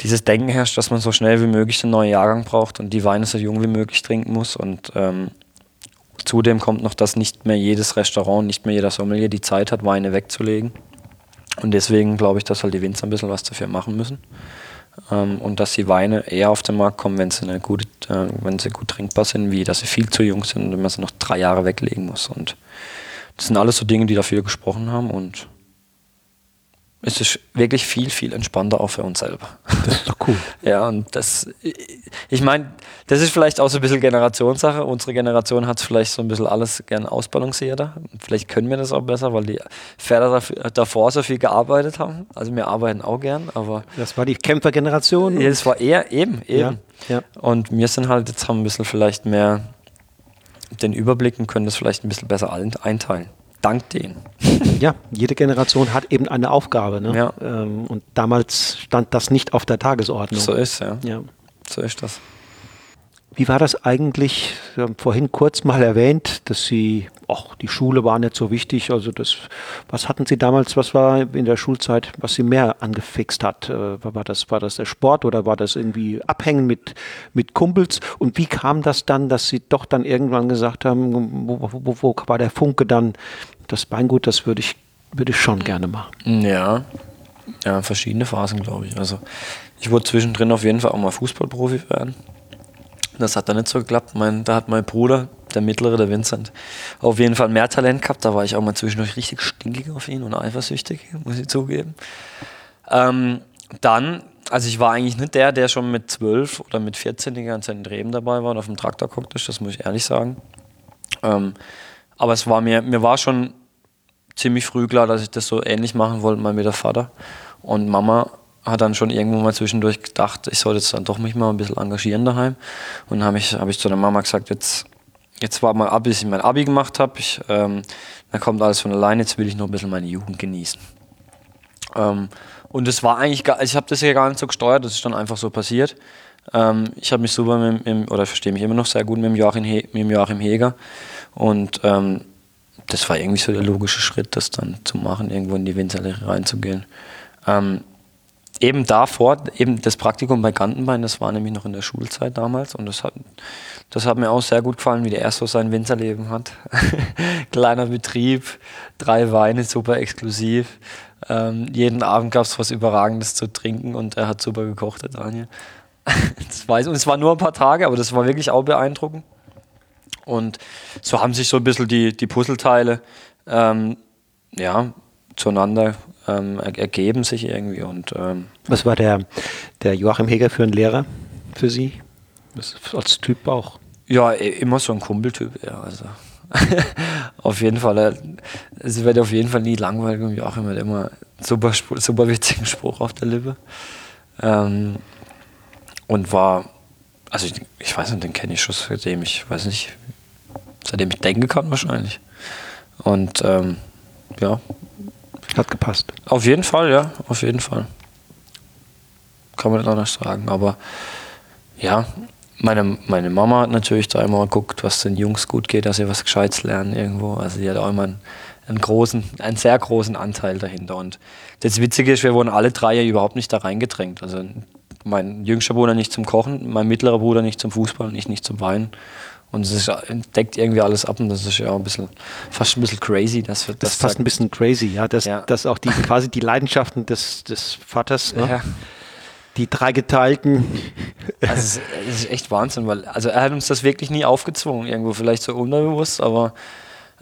S2: dieses Denken herrscht, dass man so schnell wie möglich den neuen Jahrgang braucht und die Weine so jung wie möglich trinken muss. Und ähm, zudem kommt noch, dass nicht mehr jedes Restaurant, nicht mehr jeder Sommelier die Zeit hat, Weine wegzulegen. Und deswegen glaube ich, dass halt die Winzer ein bisschen was dafür machen müssen. Ähm, und dass die Weine eher auf den Markt kommen, wenn sie, eine gute, äh, wenn sie gut trinkbar sind, wie dass sie viel zu jung sind und man sie noch drei Jahre weglegen muss. Und das sind alles so Dinge, die dafür gesprochen haben. Und es ist wirklich viel, viel entspannter auch für uns selber.
S1: Das ist doch cool. (laughs)
S2: ja, und das, ich meine, das ist vielleicht auch so ein bisschen Generationssache. Unsere Generation hat vielleicht so ein bisschen alles gern ausbalancierter. Vielleicht können wir das auch besser, weil die Väter davor so viel gearbeitet haben. Also wir arbeiten auch gern, aber.
S1: Das war die Kämpfergeneration?
S2: Ja, das war eher eben, eben. Ja, ja. Und wir sind halt jetzt haben ein bisschen vielleicht mehr den Überblick und können das vielleicht ein bisschen besser einteilen dank denen. (laughs)
S1: Ja, jede Generation hat eben eine Aufgabe. Ne? Ja. Ähm, und damals stand das nicht auf der Tagesordnung.
S2: So ist ja. ja. So ist das.
S1: Wie war das eigentlich? Sie haben vorhin kurz mal erwähnt, dass Sie, ach, die Schule war nicht so wichtig. Also das, was hatten Sie damals, was war in der Schulzeit, was Sie mehr angefixt hat? Äh, war das, war das der Sport oder war das irgendwie Abhängen mit, mit Kumpels? Und wie kam das dann, dass Sie doch dann irgendwann gesagt haben, wo, wo, wo war der Funke dann, das Weingut, das würde ich, würde ich schon gerne machen?
S2: Ja, ja, verschiedene Phasen, glaube ich. Also ich wollte zwischendrin auf jeden Fall auch mal Fußballprofi werden. Das hat dann nicht so geklappt. Mein, da hat mein Bruder, der mittlere, der Vincent, auf jeden Fall mehr Talent gehabt. Da war ich auch mal zwischendurch richtig stinkig auf ihn und eifersüchtig, muss ich zugeben. Ähm, dann, also ich war eigentlich nicht der, der schon mit 12 oder mit 14 die ganze Zeit in Reben dabei war und auf dem Traktor guckte, das muss ich ehrlich sagen. Ähm, aber es war mir, mir war schon ziemlich früh klar, dass ich das so ähnlich machen wollte, mal mit der Vater. Und Mama hat dann schon irgendwo mal zwischendurch gedacht, ich sollte jetzt dann doch mich mal ein bisschen engagieren daheim. Und habe ich, hab ich zu der Mama gesagt, jetzt, jetzt war mal ab, bis ich mein Abi gemacht habe, ähm, dann kommt alles von alleine, jetzt will ich noch ein bisschen meine Jugend genießen. Ähm, und es war eigentlich, gar, ich habe das ja gar nicht so gesteuert, das ist dann einfach so passiert. Ähm, ich habe mich super mit, mit oder verstehe mich immer noch sehr gut mit dem Joachim, He, mit dem Joachim Heger. Und ähm, das war irgendwie so der logische Schritt, das dann zu machen, irgendwo in die Winzerlehre reinzugehen. Ähm, eben davor, eben das Praktikum bei Gantenbein, das war nämlich noch in der Schulzeit damals und das hat, das hat mir auch sehr gut gefallen, wie der erst so sein Winzerleben hat. (laughs) Kleiner Betrieb, drei Weine, super exklusiv. Ähm, jeden Abend gab es was Überragendes zu trinken und er hat super gekocht, der Daniel. (laughs) das weiß, und es war nur ein paar Tage, aber das war wirklich auch beeindruckend. Und so haben sich so ein bisschen die, die Puzzleteile ähm, ja, zueinander ähm, ergeben sich irgendwie. Und, ähm,
S1: Was war der, der Joachim Heger für ein Lehrer für Sie? als Typ auch?
S2: Ja, immer so ein Kumpeltyp, ja. Also. (laughs) auf jeden Fall, es wird auf jeden Fall nie langweilig und Joachim hat immer super, super witzigen Spruch auf der Lippe. Ähm, und war, also ich, ich weiß nicht, den kenne ich schon seitdem ich, weiß nicht, seitdem ich denken kann wahrscheinlich. Und ähm, ja.
S1: Hat gepasst.
S2: Auf jeden Fall, ja, auf jeden Fall. Kann man nicht anders sagen. Aber ja, meine, meine Mama hat natürlich da immer geguckt, was den Jungs gut geht, dass sie was Gescheites lernen irgendwo. Also die hat auch immer einen, einen großen, einen sehr großen Anteil dahinter. Und das Witzige ist, wir wurden alle drei ja überhaupt nicht da reingedrängt. Also mein jüngster Bruder nicht zum Kochen, mein mittlerer Bruder nicht zum Fußball und ich nicht zum Weinen. Und es deckt irgendwie alles ab und das ist ja auch ein bisschen, fast ein bisschen crazy. Dass
S1: wir, das, das ist fast ein bisschen crazy, ja, dass, ja. dass auch die quasi die Leidenschaften des, des Vaters, ne? ja. die drei geteilten.
S2: Also es ist echt Wahnsinn, weil also er hat uns das wirklich nie aufgezwungen, irgendwo vielleicht so unterbewusst, aber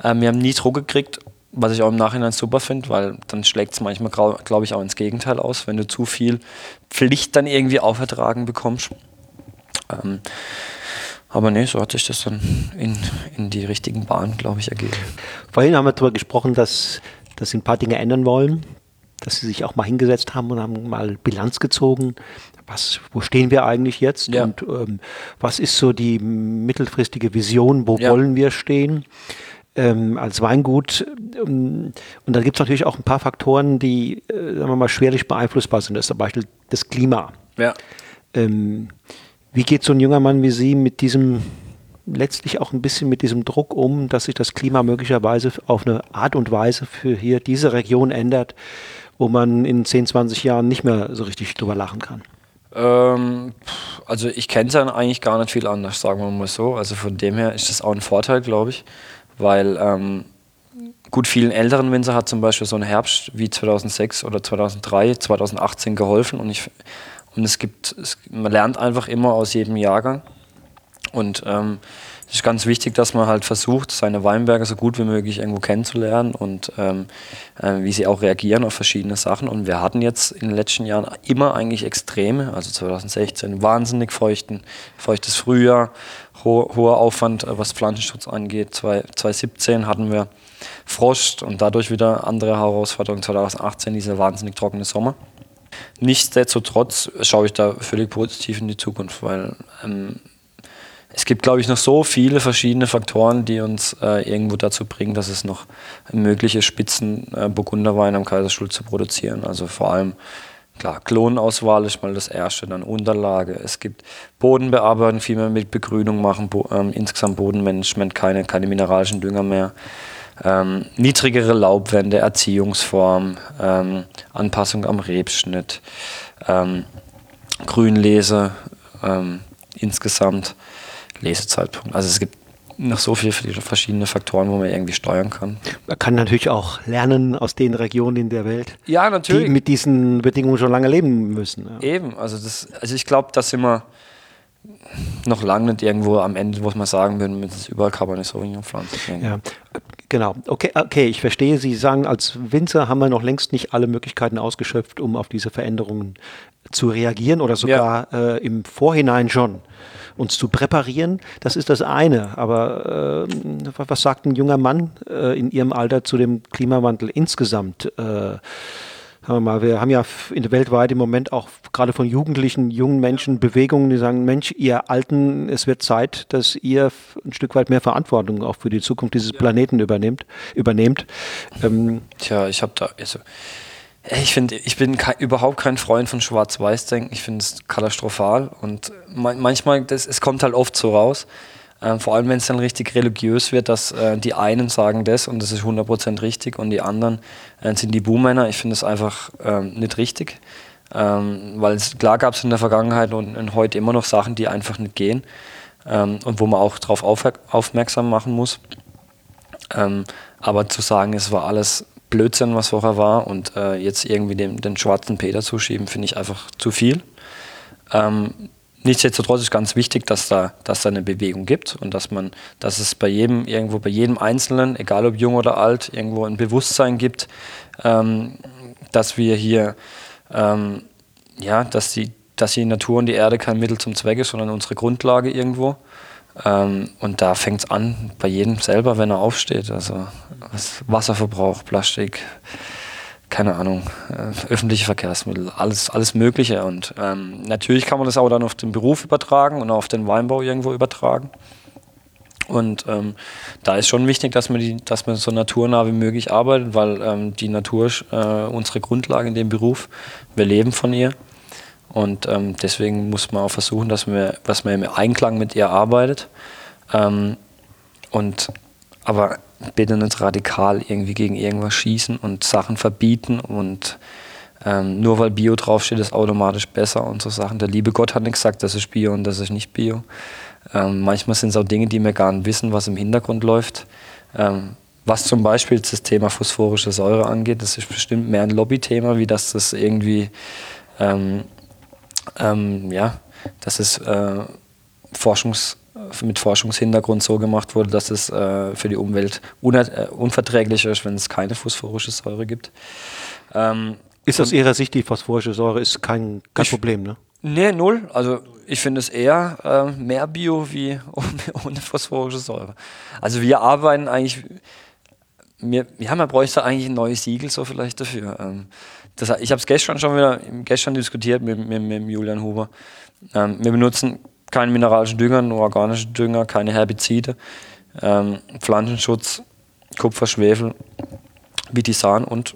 S2: äh, wir haben nie Druck gekriegt, was ich auch im Nachhinein super finde, weil dann schlägt es manchmal, glaube ich, auch ins Gegenteil aus, wenn du zu viel Pflicht dann irgendwie aufertragen bekommst. Ähm, aber nee, so hat sich das dann in, in die richtigen Bahnen, glaube ich, ergeben.
S1: Vorhin haben wir darüber gesprochen, dass, dass Sie ein paar Dinge ändern wollen, dass Sie sich auch mal hingesetzt haben und haben mal Bilanz gezogen. Was, wo stehen wir eigentlich jetzt ja. und ähm, was ist so die mittelfristige Vision, wo ja. wollen wir stehen? Ähm, als Weingut. Ähm, und da gibt es natürlich auch ein paar Faktoren, die, äh, sagen wir mal, schwerlich beeinflussbar sind. Das ist zum Beispiel das Klima.
S2: Ja.
S1: Ähm, wie geht so ein junger Mann wie Sie mit diesem, letztlich auch ein bisschen mit diesem Druck um, dass sich das Klima möglicherweise auf eine Art und Weise für hier diese Region ändert, wo man in 10, 20 Jahren nicht mehr so richtig drüber lachen kann?
S2: Ähm, also ich kenne es ja eigentlich gar nicht viel anders, sagen wir mal so. Also von dem her ist das auch ein Vorteil, glaube ich, weil ähm, gut vielen älteren Winzer hat zum Beispiel so ein Herbst wie 2006 oder 2003, 2018 geholfen und ich und es gibt, es, man lernt einfach immer aus jedem Jahrgang. Und ähm, es ist ganz wichtig, dass man halt versucht, seine Weinberge so gut wie möglich irgendwo kennenzulernen und ähm, äh, wie sie auch reagieren auf verschiedene Sachen. Und wir hatten jetzt in den letzten Jahren immer eigentlich Extreme, also 2016 wahnsinnig feuchten, feuchtes Frühjahr, ho hoher Aufwand, äh, was Pflanzenschutz angeht. 2017 hatten wir Frost und dadurch wieder andere Herausforderungen. 2018 dieser wahnsinnig trockene Sommer. Nichtsdestotrotz schaue ich da völlig positiv in die Zukunft, weil ähm, es gibt, glaube ich, noch so viele verschiedene Faktoren, die uns äh, irgendwo dazu bringen, dass es noch möglich ist, Spitzen äh, Burgunderwein am Kaiserstuhl zu produzieren. Also vor allem, klar, Klonauswahl ist mal das Erste, dann Unterlage. Es gibt Bodenbearbeitung, viel mehr mit Begrünung machen, bo ähm, insgesamt Bodenmanagement, keine, keine mineralischen Dünger mehr ähm, niedrigere Laubwände, Erziehungsform, ähm, Anpassung am Rebschnitt, ähm, Grünlese, ähm, insgesamt Lesezeitpunkt. Also es gibt noch so viele verschiedene Faktoren, wo man irgendwie steuern kann.
S1: Man kann natürlich auch lernen aus den Regionen in der Welt,
S2: ja, natürlich.
S1: die mit diesen Bedingungen schon lange leben müssen.
S2: Ja. Eben, also, das, also ich glaube, dass immer noch lange nicht irgendwo am Ende, was man sagen würde, mit überall Cabernet Sauvignon pflanzen.
S1: Ja, genau. Okay, okay, ich verstehe. Sie sagen, als Winzer haben wir noch längst nicht alle Möglichkeiten ausgeschöpft, um auf diese Veränderungen zu reagieren oder sogar ja. äh, im Vorhinein schon uns zu präparieren. Das ist das eine. Aber äh, was sagt ein junger Mann äh, in Ihrem Alter zu dem Klimawandel insgesamt? Äh, wir, mal, wir haben ja in der weltweit im Moment auch gerade von Jugendlichen, jungen Menschen Bewegungen, die sagen, Mensch, ihr Alten, es wird Zeit, dass ihr ein Stück weit mehr Verantwortung auch für die Zukunft dieses Planeten übernehmt. übernehmt.
S2: Ähm, Tja, ich habe da, also, ich finde, ich bin kein, überhaupt kein Freund von Schwarz-Weiß-Denken. Ich finde es katastrophal und manchmal, das, es kommt halt oft so raus. Ähm, vor allem, wenn es dann richtig religiös wird, dass äh, die einen sagen das und das ist 100% richtig und die anderen äh, sind die Buhmänner. Ich finde das einfach ähm, nicht richtig. Ähm, weil klar gab es in der Vergangenheit und, und, heute immer noch Sachen, die einfach nicht gehen ähm, und wo man auch darauf auf, aufmerksam machen muss. Ähm, aber zu sagen, es war alles Blödsinn, was vorher war und äh, jetzt irgendwie dem, den schwarzen Peter zuschieben, finde ich einfach zu viel. Ähm, Nichtsdestotrotz ist ganz wichtig, dass da, dass da eine Bewegung gibt und dass man, dass es bei jedem, irgendwo bei jedem Einzelnen, egal ob jung oder alt, irgendwo ein Bewusstsein gibt, ähm, dass wir hier, ähm, ja, dass die, dass die Natur und die Erde kein Mittel zum Zweck ist, sondern unsere Grundlage irgendwo. Ähm, und da fängt es an, bei jedem selber, wenn er aufsteht. Also Wasserverbrauch, Plastik, keine Ahnung, äh, öffentliche Verkehrsmittel, alles, alles Mögliche. Und ähm, natürlich kann man das auch dann auf den Beruf übertragen und auf den Weinbau irgendwo übertragen. Und ähm, da ist schon wichtig, dass man, die, dass man so naturnah wie möglich arbeitet, weil ähm, die Natur ist äh, unsere Grundlage in dem Beruf. Wir leben von ihr. Und ähm, deswegen muss man auch versuchen, dass man, dass man im Einklang mit ihr arbeitet. Ähm, und aber bitte nicht radikal irgendwie gegen irgendwas schießen und Sachen verbieten und ähm, nur weil Bio draufsteht, ist automatisch besser und so Sachen. Der liebe Gott hat nicht gesagt, das ist Bio und das ist nicht Bio. Ähm, manchmal sind es auch Dinge, die wir gar nicht wissen, was im Hintergrund läuft. Ähm, was zum Beispiel das Thema phosphorische Säure angeht, das ist bestimmt mehr ein Lobbythema, wie dass das irgendwie, ähm, ähm, ja, dass es äh, Forschungs mit Forschungshintergrund so gemacht wurde, dass es äh, für die Umwelt äh, unverträglich ist, wenn es keine phosphorische Säure gibt.
S1: Ähm, ist aus Ihrer Sicht die phosphorische Säure ist kein, kein ich, Problem, ne?
S2: Nee, null. Also ich finde es eher äh, mehr Bio wie (laughs) ohne phosphorische Säure. Also wir arbeiten eigentlich, wir, ja, man bräuchte eigentlich ein neues Siegel so vielleicht dafür. Ähm, das, ich habe es gestern schon wieder, gestern diskutiert mit, mit, mit Julian Huber. Ähm, wir benutzen keinen mineralischen Dünger, nur organische Dünger, keine Herbizide, ähm, Pflanzenschutz, Kupfer, Schwefel, Vitisan und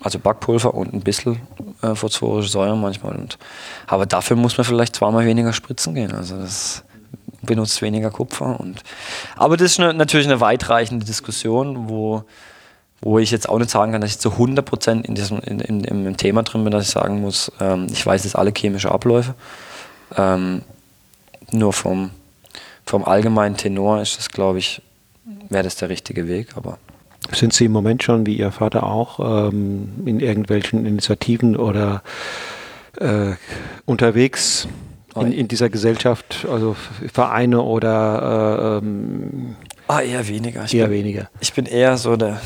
S2: also Backpulver und ein bisschen äh, phosphorische Säure manchmal. Und, aber dafür muss man vielleicht zweimal weniger spritzen gehen. Also das benutzt weniger Kupfer. Und, aber das ist eine, natürlich eine weitreichende Diskussion, wo, wo ich jetzt auch nicht sagen kann, dass ich zu 100% in diesem, in, in, im Thema drin bin, dass ich sagen muss, ähm, ich weiß jetzt alle chemische Abläufe. Ähm, nur vom, vom allgemeinen Tenor ist das, glaube ich, wäre das der richtige Weg. Aber
S1: sind Sie im Moment schon, wie Ihr Vater auch, ähm, in irgendwelchen Initiativen oder äh, unterwegs in, in, dieser Gesellschaft, also Vereine oder äh, ähm,
S2: Ah, eher weniger.
S1: Ich eher bin, weniger.
S2: Ich bin eher so der,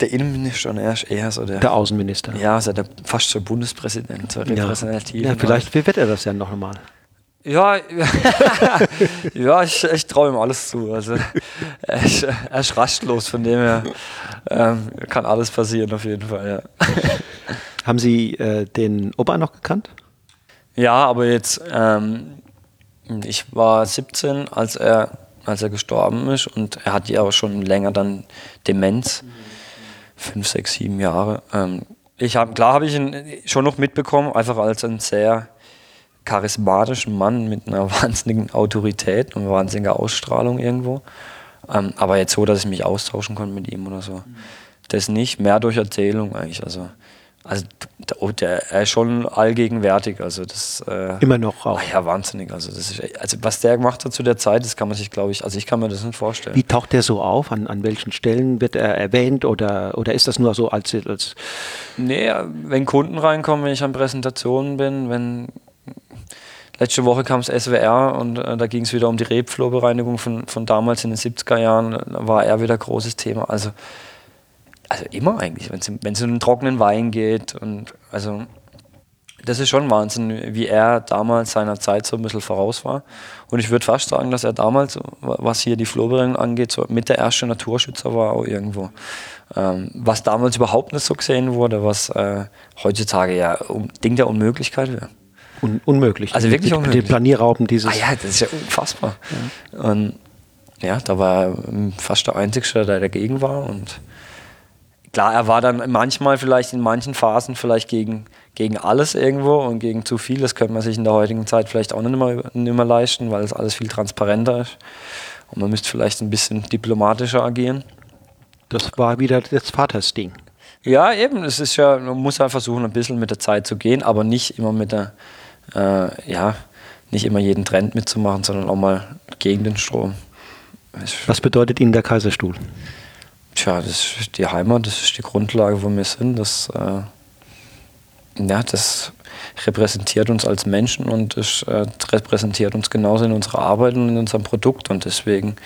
S2: der Innenminister und er ist eher so der.
S1: Der Außenminister.
S2: Ja, also der fast so Bundespräsident, so
S1: repräsentativ. Ja, ja vielleicht wird er das ja noch einmal.
S2: Ja, (laughs) ja ich, ich traue ihm alles zu. Also, er, ist, er ist rastlos, von dem her ähm, kann alles passieren auf jeden Fall. Ja. (laughs)
S1: Haben Sie äh, den Opa noch gekannt?
S2: Ja, aber jetzt, ähm, ich war 17, als er, als er gestorben ist und er hat ja auch schon länger dann Demenz, fünf, sechs, sieben Jahre. Ähm, ich hab, klar habe ich ihn schon noch mitbekommen, einfach als ein sehr charismatischen Mann mit einer (laughs) wahnsinnigen Autorität und wahnsinniger Ausstrahlung irgendwo. Ähm, aber jetzt so, dass ich mich austauschen konnte mit ihm oder so. Das nicht, mehr durch Erzählung eigentlich. Also, also der, der, er ist schon allgegenwärtig. Also das,
S1: äh, Immer noch auch.
S2: Ja, wahnsinnig. Also, das ist, also was der gemacht hat zu der Zeit, das kann man sich, glaube ich, also ich kann mir das nicht vorstellen.
S1: Wie taucht der so auf? An, an welchen Stellen wird er erwähnt oder, oder ist das nur so als, als.
S2: Nee, wenn Kunden reinkommen, wenn ich an Präsentationen bin, wenn Letzte Woche kam das SWR und äh, da ging es wieder um die Rebflurbereinigung von, von damals in den 70er Jahren. Da war er wieder großes Thema. Also, also immer eigentlich, wenn es um einen trockenen Wein geht. Und also das ist schon Wahnsinn, wie er damals seiner Zeit so ein bisschen voraus war. Und ich würde fast sagen, dass er damals, was hier die Flurbereinigung angeht, so mit der erste Naturschützer war auch irgendwo. Ähm, was damals überhaupt nicht so gesehen wurde, was äh, heutzutage ja um, Ding der Unmöglichkeit wäre
S1: un unmöglich.
S2: Also wirklich unmöglich.
S1: Die Planierraupen dieses.
S2: Ah ja, das ist ja unfassbar. Ja. Und ja, da war er fast der Einzige, der dagegen war. Und klar, er war dann manchmal vielleicht in manchen Phasen vielleicht gegen, gegen alles irgendwo und gegen zu viel. Das könnte man sich in der heutigen Zeit vielleicht auch nicht mehr, nicht mehr leisten, weil es alles viel transparenter ist. Und man müsste vielleicht ein bisschen diplomatischer agieren.
S1: Das war wieder das Vatersding.
S2: Ja, eben. Es ist ja, man muss ja versuchen, ein bisschen mit der Zeit zu gehen, aber nicht immer mit der, äh, ja, nicht immer jeden Trend mitzumachen, sondern auch mal gegen den Strom.
S1: Was bedeutet Ihnen der Kaiserstuhl?
S2: Tja, das ist die Heimat, das ist die Grundlage, wo wir sind. Das, äh, ja, das repräsentiert uns als Menschen und es äh, repräsentiert uns genauso in unserer Arbeit und in unserem Produkt. Und deswegen,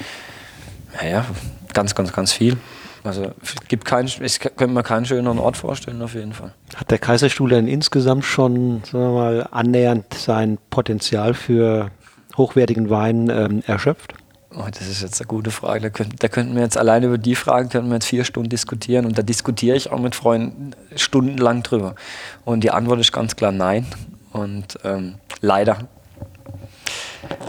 S2: naja, ganz, ganz, ganz viel. Also es gibt keinen, ich könnte mir keinen schöneren Ort vorstellen, auf jeden Fall.
S1: Hat der Kaiserstuhl denn insgesamt schon, sagen wir mal, annähernd sein Potenzial für hochwertigen Wein ähm, erschöpft?
S2: Oh, das ist jetzt eine gute Frage. Da, könnt, da könnten wir jetzt allein über die Fragen könnten wir jetzt vier Stunden diskutieren und da diskutiere ich auch mit Freunden stundenlang drüber. Und die Antwort ist ganz klar nein. Und ähm, leider.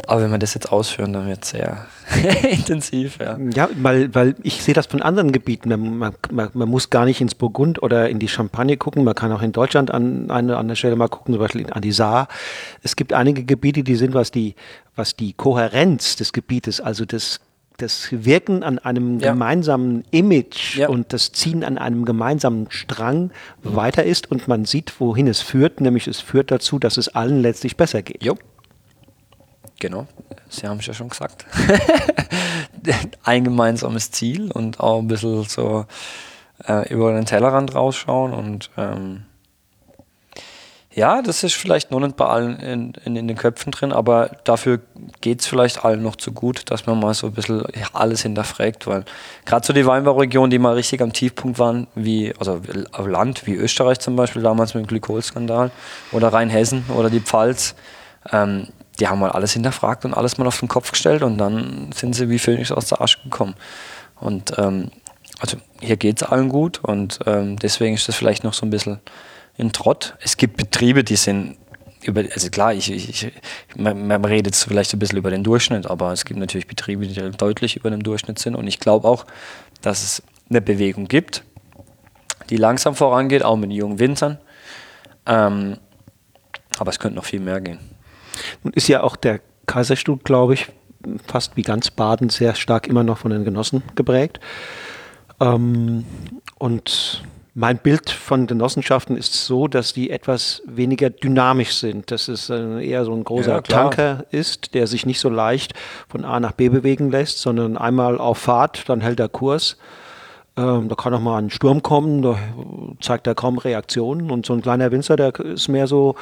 S2: Aber wenn wir das jetzt ausführen, dann wird es sehr (laughs) intensiv. Ja,
S1: ja weil, weil ich sehe das von anderen Gebieten. Man, man, man, muss gar nicht ins Burgund oder in die Champagne gucken. Man kann auch in Deutschland an einer an Stelle mal gucken, zum Beispiel an die Saar. Es gibt einige Gebiete, die sind, was die, was die Kohärenz des Gebietes, also das das Wirken an einem ja. gemeinsamen Image ja. und das Ziehen an einem gemeinsamen Strang mhm. weiter ist und man sieht, wohin es führt, nämlich es führt dazu, dass es allen letztlich besser geht.
S2: Jo. Genau, Sie haben es ja schon gesagt. (laughs) ein gemeinsames Ziel und auch ein bisschen so äh, über den Tellerrand rausschauen und ähm, ja, das ist vielleicht noch nicht bei allen in, in, in den Köpfen drin, aber dafür geht es vielleicht allen noch zu gut, dass man mal so ein bisschen alles hinterfragt, weil gerade so die Weinbauregionen, die mal richtig am Tiefpunkt waren, wie, also Land wie Österreich zum Beispiel, damals mit dem Glykolskandal oder Rheinhessen oder die Pfalz, ähm, die haben mal alles hinterfragt und alles mal auf den Kopf gestellt und dann sind sie wie Phönix aus der Asche gekommen. Und ähm, also hier geht es allen gut und ähm, deswegen ist das vielleicht noch so ein bisschen in Trott. Es gibt Betriebe, die sind über, also klar, ich, ich, man, man, redet vielleicht ein bisschen über den Durchschnitt, aber es gibt natürlich Betriebe, die deutlich über dem Durchschnitt sind und ich glaube auch, dass es eine Bewegung gibt, die langsam vorangeht, auch mit jungen Winzern. Ähm, aber es könnte noch viel mehr gehen.
S1: Nun ist ja auch der Kaiserstuhl, glaube ich, fast wie ganz Baden sehr stark immer noch von den Genossen geprägt. Ähm, und mein Bild von Genossenschaften ist so, dass die etwas weniger dynamisch sind. Dass es äh, eher so ein großer ja, Tanker ist, der sich nicht so leicht von A nach B bewegen lässt, sondern einmal auf Fahrt, dann hält er Kurs. Ähm, da kann auch mal ein Sturm kommen, da zeigt er kaum Reaktionen. Und so ein kleiner Winzer, der ist mehr so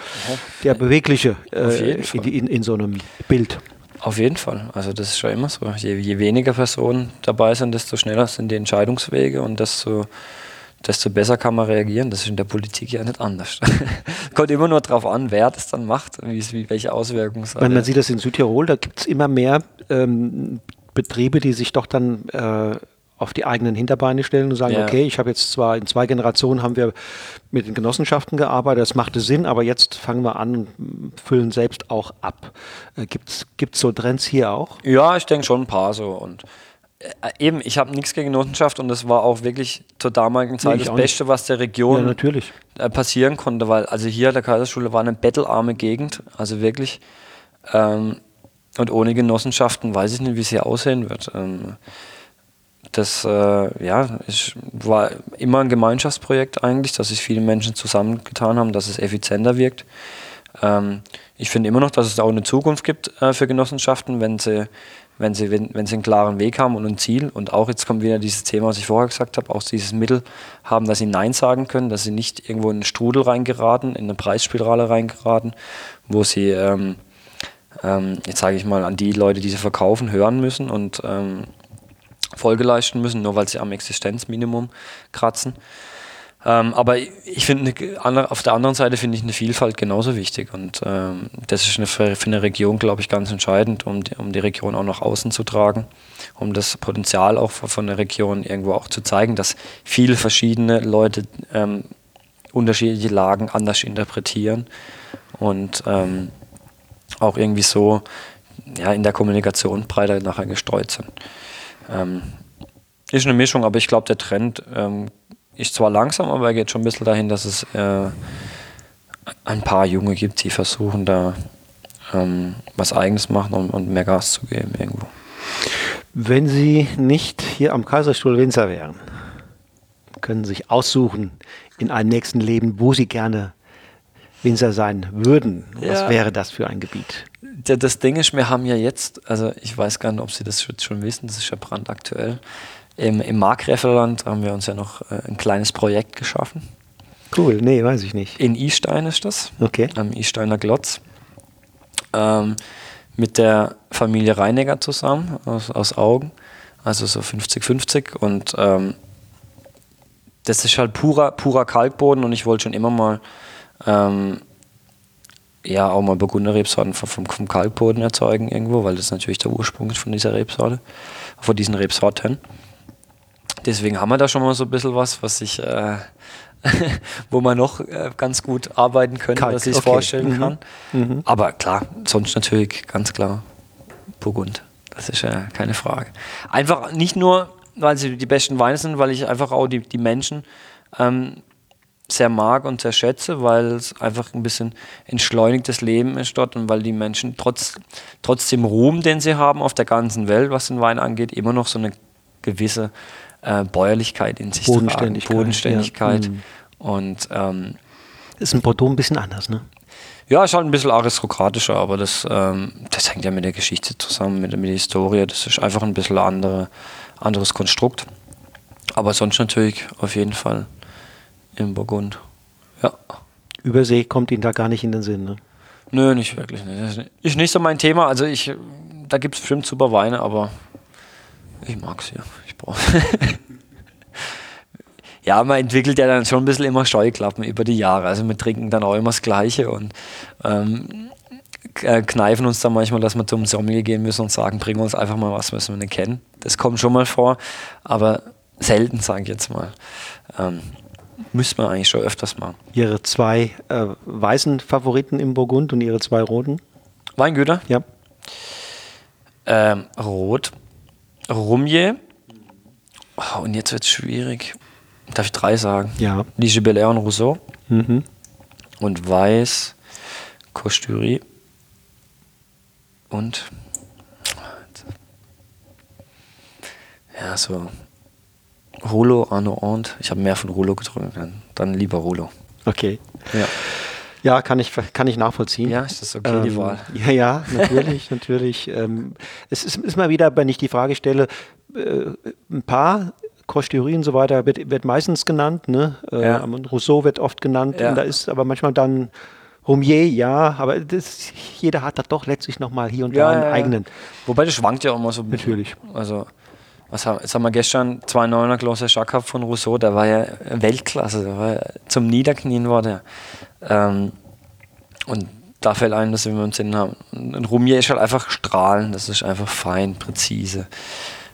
S1: der Bewegliche äh, in, in, so einem Bild.
S2: Auf jeden Fall. Also das ist schon immer so. Je, je, weniger Personen dabei sind, desto schneller sind die Entscheidungswege und desto, desto besser kann man reagieren. Das ist in der Politik ja nicht anders. (laughs) Kommt immer nur darauf an, wer das dann macht, wie, wie welche Auswirkungen es
S1: hat. Man sieht das in Südtirol, da gibt es immer mehr ähm, Betriebe, die sich doch dann äh, auf die eigenen Hinterbeine stellen und sagen, ja. okay, ich habe jetzt zwar in zwei Generationen haben wir mit den Genossenschaften gearbeitet, das machte Sinn, aber jetzt fangen wir an und füllen selbst auch ab. Äh, Gibt es so Trends hier auch?
S2: Ja, ich denke schon ein paar so und äh, eben, ich habe nichts gegen Genossenschaft und das war auch wirklich zur damaligen Zeit nee, das Beste, nicht. was der Region
S1: ja.
S2: Äh, passieren konnte, weil also hier der Kaiserschule war eine bettelarme Gegend, also wirklich ähm, und ohne Genossenschaften weiß ich nicht, wie es hier aussehen wird. Ähm, das äh, ja, ist, war immer ein Gemeinschaftsprojekt eigentlich, dass sich viele Menschen zusammengetan haben, dass es effizienter wirkt. Ähm, ich finde immer noch, dass es auch eine Zukunft gibt äh, für Genossenschaften, wenn sie, wenn, sie, wenn, wenn sie einen klaren Weg haben und ein Ziel. Und auch jetzt kommt wieder dieses Thema, was ich vorher gesagt habe, auch dieses Mittel haben, dass sie Nein sagen können, dass sie nicht irgendwo in einen Strudel reingeraten, in eine Preisspirale reingeraten, wo sie, ähm, ähm, jetzt sage ich mal, an die Leute, die sie verkaufen, hören müssen und ähm, Folge leisten müssen, nur weil sie am Existenzminimum kratzen. Ähm, aber ich finde, auf der anderen Seite finde ich eine Vielfalt genauso wichtig und ähm, das ist eine, für eine Region, glaube ich, ganz entscheidend, um die, um die Region auch nach außen zu tragen, um das Potenzial auch von der Region irgendwo auch zu zeigen, dass viele verschiedene Leute ähm, unterschiedliche Lagen anders interpretieren und ähm, auch irgendwie so ja, in der Kommunikation breiter nachher gestreut sind. Ähm, ist eine Mischung, aber ich glaube, der Trend ähm, ist zwar langsam, aber er geht schon ein bisschen dahin, dass es äh, ein paar Junge gibt, die versuchen, da ähm, was Eigenes machen und, und, mehr Gas zu geben irgendwo.
S1: Wenn Sie nicht hier am Kaiserstuhl Winzer wären, können Sie sich aussuchen in einem nächsten Leben, wo Sie gerne Winzer sein würden. Ja. Was wäre das für ein Gebiet?
S2: Das Ding ist, wir haben ja jetzt, also ich weiß gar nicht, ob Sie das schon wissen, das ist ja brandaktuell. Im, im Markgräflerland haben wir uns ja noch äh, ein kleines Projekt geschaffen.
S1: Cool, nee, weiß ich nicht.
S2: In Istein ist das.
S1: Okay.
S2: Am Isteiner Glotz. Ähm, mit der Familie Reinegger zusammen aus, aus Augen. Also so 50-50. Und ähm, das ist halt purer, purer Kalkboden und ich wollte schon immer mal ähm, ja auch mal Burgunderrebsorten vom, vom Kalkboden erzeugen irgendwo, weil das natürlich der Ursprung ist von dieser Rebsorte, von diesen Rebsorten. Deswegen haben wir da schon mal so ein bisschen was, was ich, äh, (laughs) wo man noch äh, ganz gut arbeiten könnte, Kalk, was ich okay. vorstellen mhm. kann. Mhm. Aber klar, sonst natürlich ganz klar Burgund. Das ist ja keine Frage. Einfach nicht nur, weil sie die besten Weine sind, weil ich einfach auch die, die Menschen ähm, sehr mag und sehr schätze, weil es einfach ein bisschen entschleunigtes Leben ist dort und weil die Menschen trotz, trotz dem Ruhm, den sie haben auf der ganzen Welt, was den Wein angeht, immer noch so eine gewisse äh, Bäuerlichkeit in sich
S1: Bodenständigkeit,
S2: tragen. Bodenständigkeit. Ja. Mhm. Und ähm,
S1: ist ein Bordeaux ein bisschen anders, ne?
S2: Ja, ist halt ein bisschen aristokratischer, aber das, ähm, das hängt ja mit der Geschichte zusammen, mit, mit der Historie. Das ist einfach ein bisschen andere, anderes Konstrukt. Aber sonst natürlich auf jeden Fall im Burgund. Ja.
S1: Übersee kommt Ihnen da gar nicht in den Sinn, ne?
S2: Nö, nicht wirklich. Das ist nicht so mein Thema. Also ich, da gibt es bestimmt super Weine, aber ich mag es ja. Ich brauche. (laughs) ja, man entwickelt ja dann schon ein bisschen immer Scheuklappen über die Jahre. Also wir trinken dann auch immer das Gleiche und ähm, äh, kneifen uns dann manchmal, dass wir zum Sommelier gehen müssen und sagen, bring uns einfach mal was, was wir nicht kennen. Das kommt schon mal vor, aber selten, sage ich jetzt mal. Ähm, Müsste man eigentlich schon öfters machen.
S1: Ihre zwei äh, weißen Favoriten im Burgund und Ihre zwei roten?
S2: Weingüter?
S1: Ja.
S2: Ähm, Rot. Rumier. Oh, und jetzt wird es schwierig. Darf ich drei sagen?
S1: Ja.
S2: Lige Belair und Rousseau. Mhm. Und Weiß, Costurie. Und. Ja, so Rolo, Arno Ant. Ich habe mehr von Rolo getrunken. Dann lieber Rolo.
S1: Okay. Ja. Ja, kann ich, kann ich nachvollziehen.
S2: Ja, ist das okay, ähm, die Wahl? (laughs)
S1: Ja, ja, natürlich, (laughs) natürlich. Ähm, es ist, ist mal wieder, wenn ich die Frage stelle, äh, ein paar Kosturie und so weiter wird, wird meistens genannt, ne? Äh, ja. Rousseau wird oft genannt, ja. und da ist aber manchmal dann Roumier, ja, aber das, jeder hat da doch letztlich nochmal hier und ja, da einen eigenen.
S2: Wobei das schwankt ja auch immer so
S1: ein bisschen. Natürlich.
S2: Also was haben, wir gestern 2,9er Klasse Schack von Rousseau, der war ja Weltklasse, der war ja zum Niederknien war der. Ähm, und da fällt ein, dass wir uns in haben. Ein Roumier ist halt einfach strahlen, das ist einfach fein, präzise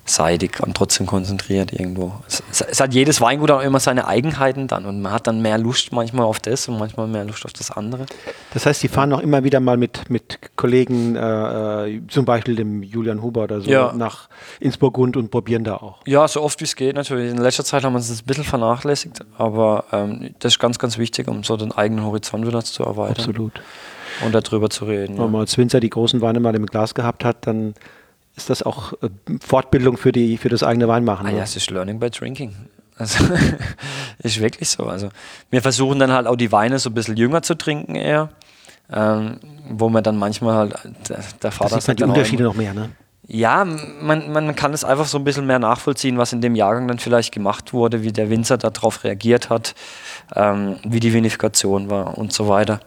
S2: seidig und trotzdem konzentriert irgendwo. Es, es, hat jedes Weingut auch immer seine Eigenheiten dann und man hat dann mehr Lust manchmal auf das und manchmal mehr Lust auf das andere.
S1: Das heißt, Sie fahren ja. auch immer wieder mal mit, mit Kollegen, äh, äh zum Beispiel dem Julian Huber oder so, ja. nach Innsbruck und probieren da auch.
S2: Ja, so oft wie es geht natürlich. In letzter Zeit haben wir es ein bisschen vernachlässigt, aber ähm, das ist ganz, ganz wichtig, um so den eigenen Horizont wieder zu erweitern.
S1: Absolut.
S2: Und darüber zu reden.
S1: Wenn man als Winzer die großen Weine mal im Glas gehabt hat, dann ist das auch äh, Fortbildung für, die, für das eigene Weinmachen?
S2: Ah, ja, es ist Learning by Drinking. (laughs) Also ist wirklich so. Also wir versuchen dann halt auch die Weine so ein bisschen jünger zu trinken eher. Ähm, wo man dann manchmal halt, der, der Vater
S1: sagt die Unterschiede noch mehr, ne?
S2: Ja, man, man kann es einfach so ein bisschen mehr nachvollziehen, was in dem Jahrgang dann vielleicht gemacht wurde, wie der Winzer darauf reagiert hat, ähm, wie die Vinifikation war und so weiter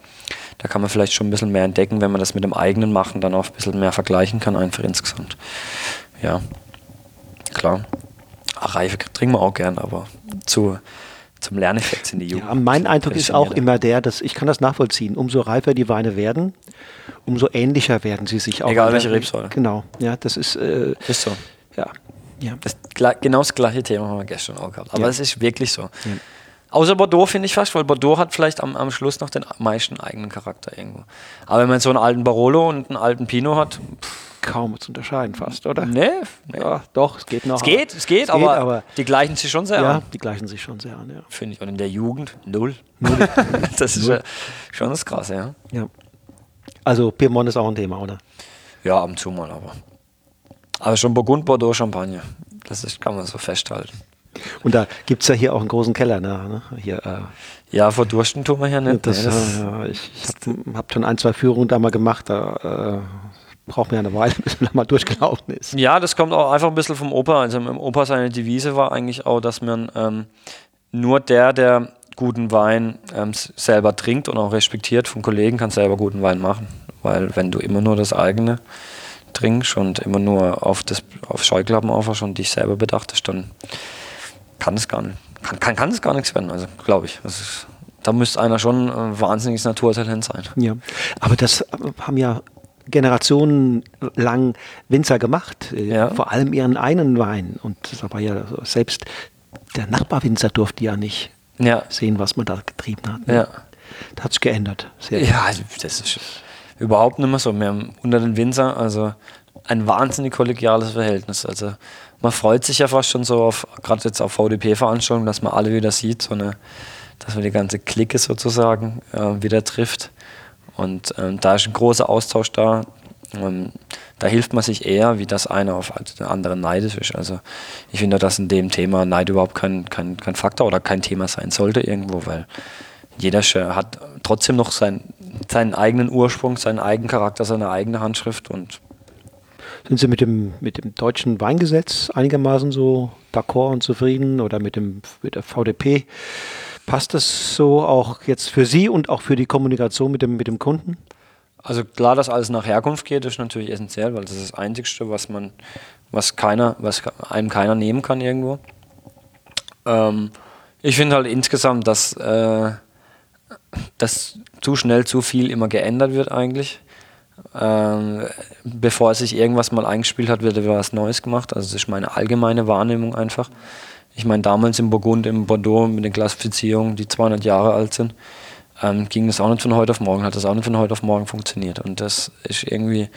S2: da kann man vielleicht schon ein bisschen mehr entdecken, wenn man das mit dem eigenen Machen dann auch ein bisschen mehr vergleichen kann, einfach insgesamt. Ja, klar. Ach, Reife trinken wir auch gern, aber zu, zum Lerneffekt sind die Jugend.
S1: Ja, mein Eindruck ist auch immer der, dass ich kann das nachvollziehen. Umso reifer die Weine werden, umso ähnlicher werden sie sich auch.
S2: Egal welche Rebsorte.
S1: Genau, ja, das ist. Äh,
S2: ist so.
S1: Ja. ja.
S2: Das, genau das gleiche Thema haben wir gestern auch gehabt. Aber es ist wirklich so. Ja. Außer Bordeaux finde ich fast, weil Bordeaux hat vielleicht am, am Schluss noch den meisten eigenen Charakter irgendwo. Aber wenn man so einen alten Barolo und einen alten Pinot hat,
S1: pff, kaum zu unterscheiden fast, oder?
S2: Nee, nee.
S1: Ja, doch, es geht noch.
S2: Es geht, es geht, es aber, geht aber, die gleichen sich schon sehr
S1: ja,
S2: an.
S1: die gleichen sich schon sehr an, ja.
S2: Finde ich. Und in der Jugend null. Null. (laughs) das ist null. schon das Krasse, ja.
S1: Ja. Also Piemont ist auch ein Thema, oder?
S2: Ja, ab und zu mal, aber. Aber schon Burgund, Bordeaux, Champagner. Das ist, kann man so festhalten.
S1: Und da gibt es ja hier auch einen großen Keller. Ne? Hier, äh,
S2: ja, vor Dursten tun wir hier nicht.
S1: Das, nee, das äh, ich ich habe hab schon ein, zwei Führungen da mal gemacht. Da äh, braucht man ja eine Weile, (laughs) bis man da mal durchgelaufen ist.
S2: Ja, das kommt auch einfach ein bisschen vom Opa. Also im Opa seine Devise war eigentlich auch, dass man ähm, nur der, der guten Wein ähm, selber trinkt und auch respektiert von Kollegen, kann selber guten Wein machen. Weil wenn du immer nur das eigene trinkst und immer nur auf, das, auf Scheuklappen aufhörst und dich selber bedachtest, dann kann es gar nicht. Kann, kann, kann es gar nichts werden, also glaube ich. Ist da müsste einer schon ein wahnsinniges Naturtalent sein.
S1: Ja, aber das haben ja Generationen lang Winzer gemacht, äh, ja. vor allem ihren eigenen Wein. Und das war ja selbst der Nachbarwinzer durfte ja nicht ja. sehen, was man da getrieben hat. Ne? Ja. Das hat sich geändert.
S2: Sehr ja, also das ist überhaupt nicht mehr so. Wir haben unter den Winzer also ein wahnsinnig kollegiales Verhältnis. Also man freut sich ja fast schon so auf, gerade jetzt auf VDP-Veranstaltungen, dass man alle wieder sieht, so eine, dass man die ganze Clique sozusagen äh, wieder trifft. Und ähm, da ist ein großer Austausch da. Ähm, da hilft man sich eher, wie das einer auf den anderen neidisch ist. Also ich finde, dass in dem Thema Neid überhaupt kein, kein, kein Faktor oder kein Thema sein sollte irgendwo, weil jeder hat trotzdem noch sein, seinen eigenen Ursprung, seinen eigenen Charakter, seine eigene Handschrift und
S1: sind Sie mit dem, mit dem deutschen Weingesetz einigermaßen so d'accord und zufrieden oder mit, dem, mit der VDP? Passt das so auch jetzt für Sie und auch für die Kommunikation mit dem, mit dem Kunden?
S2: Also klar, dass alles nach Herkunft geht, ist natürlich essentiell, weil das ist das Einzige, was man, was keiner, was einem keiner nehmen kann irgendwo. Ähm, ich finde halt insgesamt, dass, äh, dass zu schnell zu viel immer geändert wird eigentlich. Ähm, bevor sich irgendwas mal eingespielt hat, wird was Neues gemacht. Also das ist meine allgemeine Wahrnehmung einfach. Ich meine, damals in Burgund, in Bordeaux mit den Klassifizierungen, die 200 Jahre alt sind, ähm, ging das auch nicht von heute auf morgen, hat das auch nicht von heute auf morgen funktioniert. Und das ist irgendwie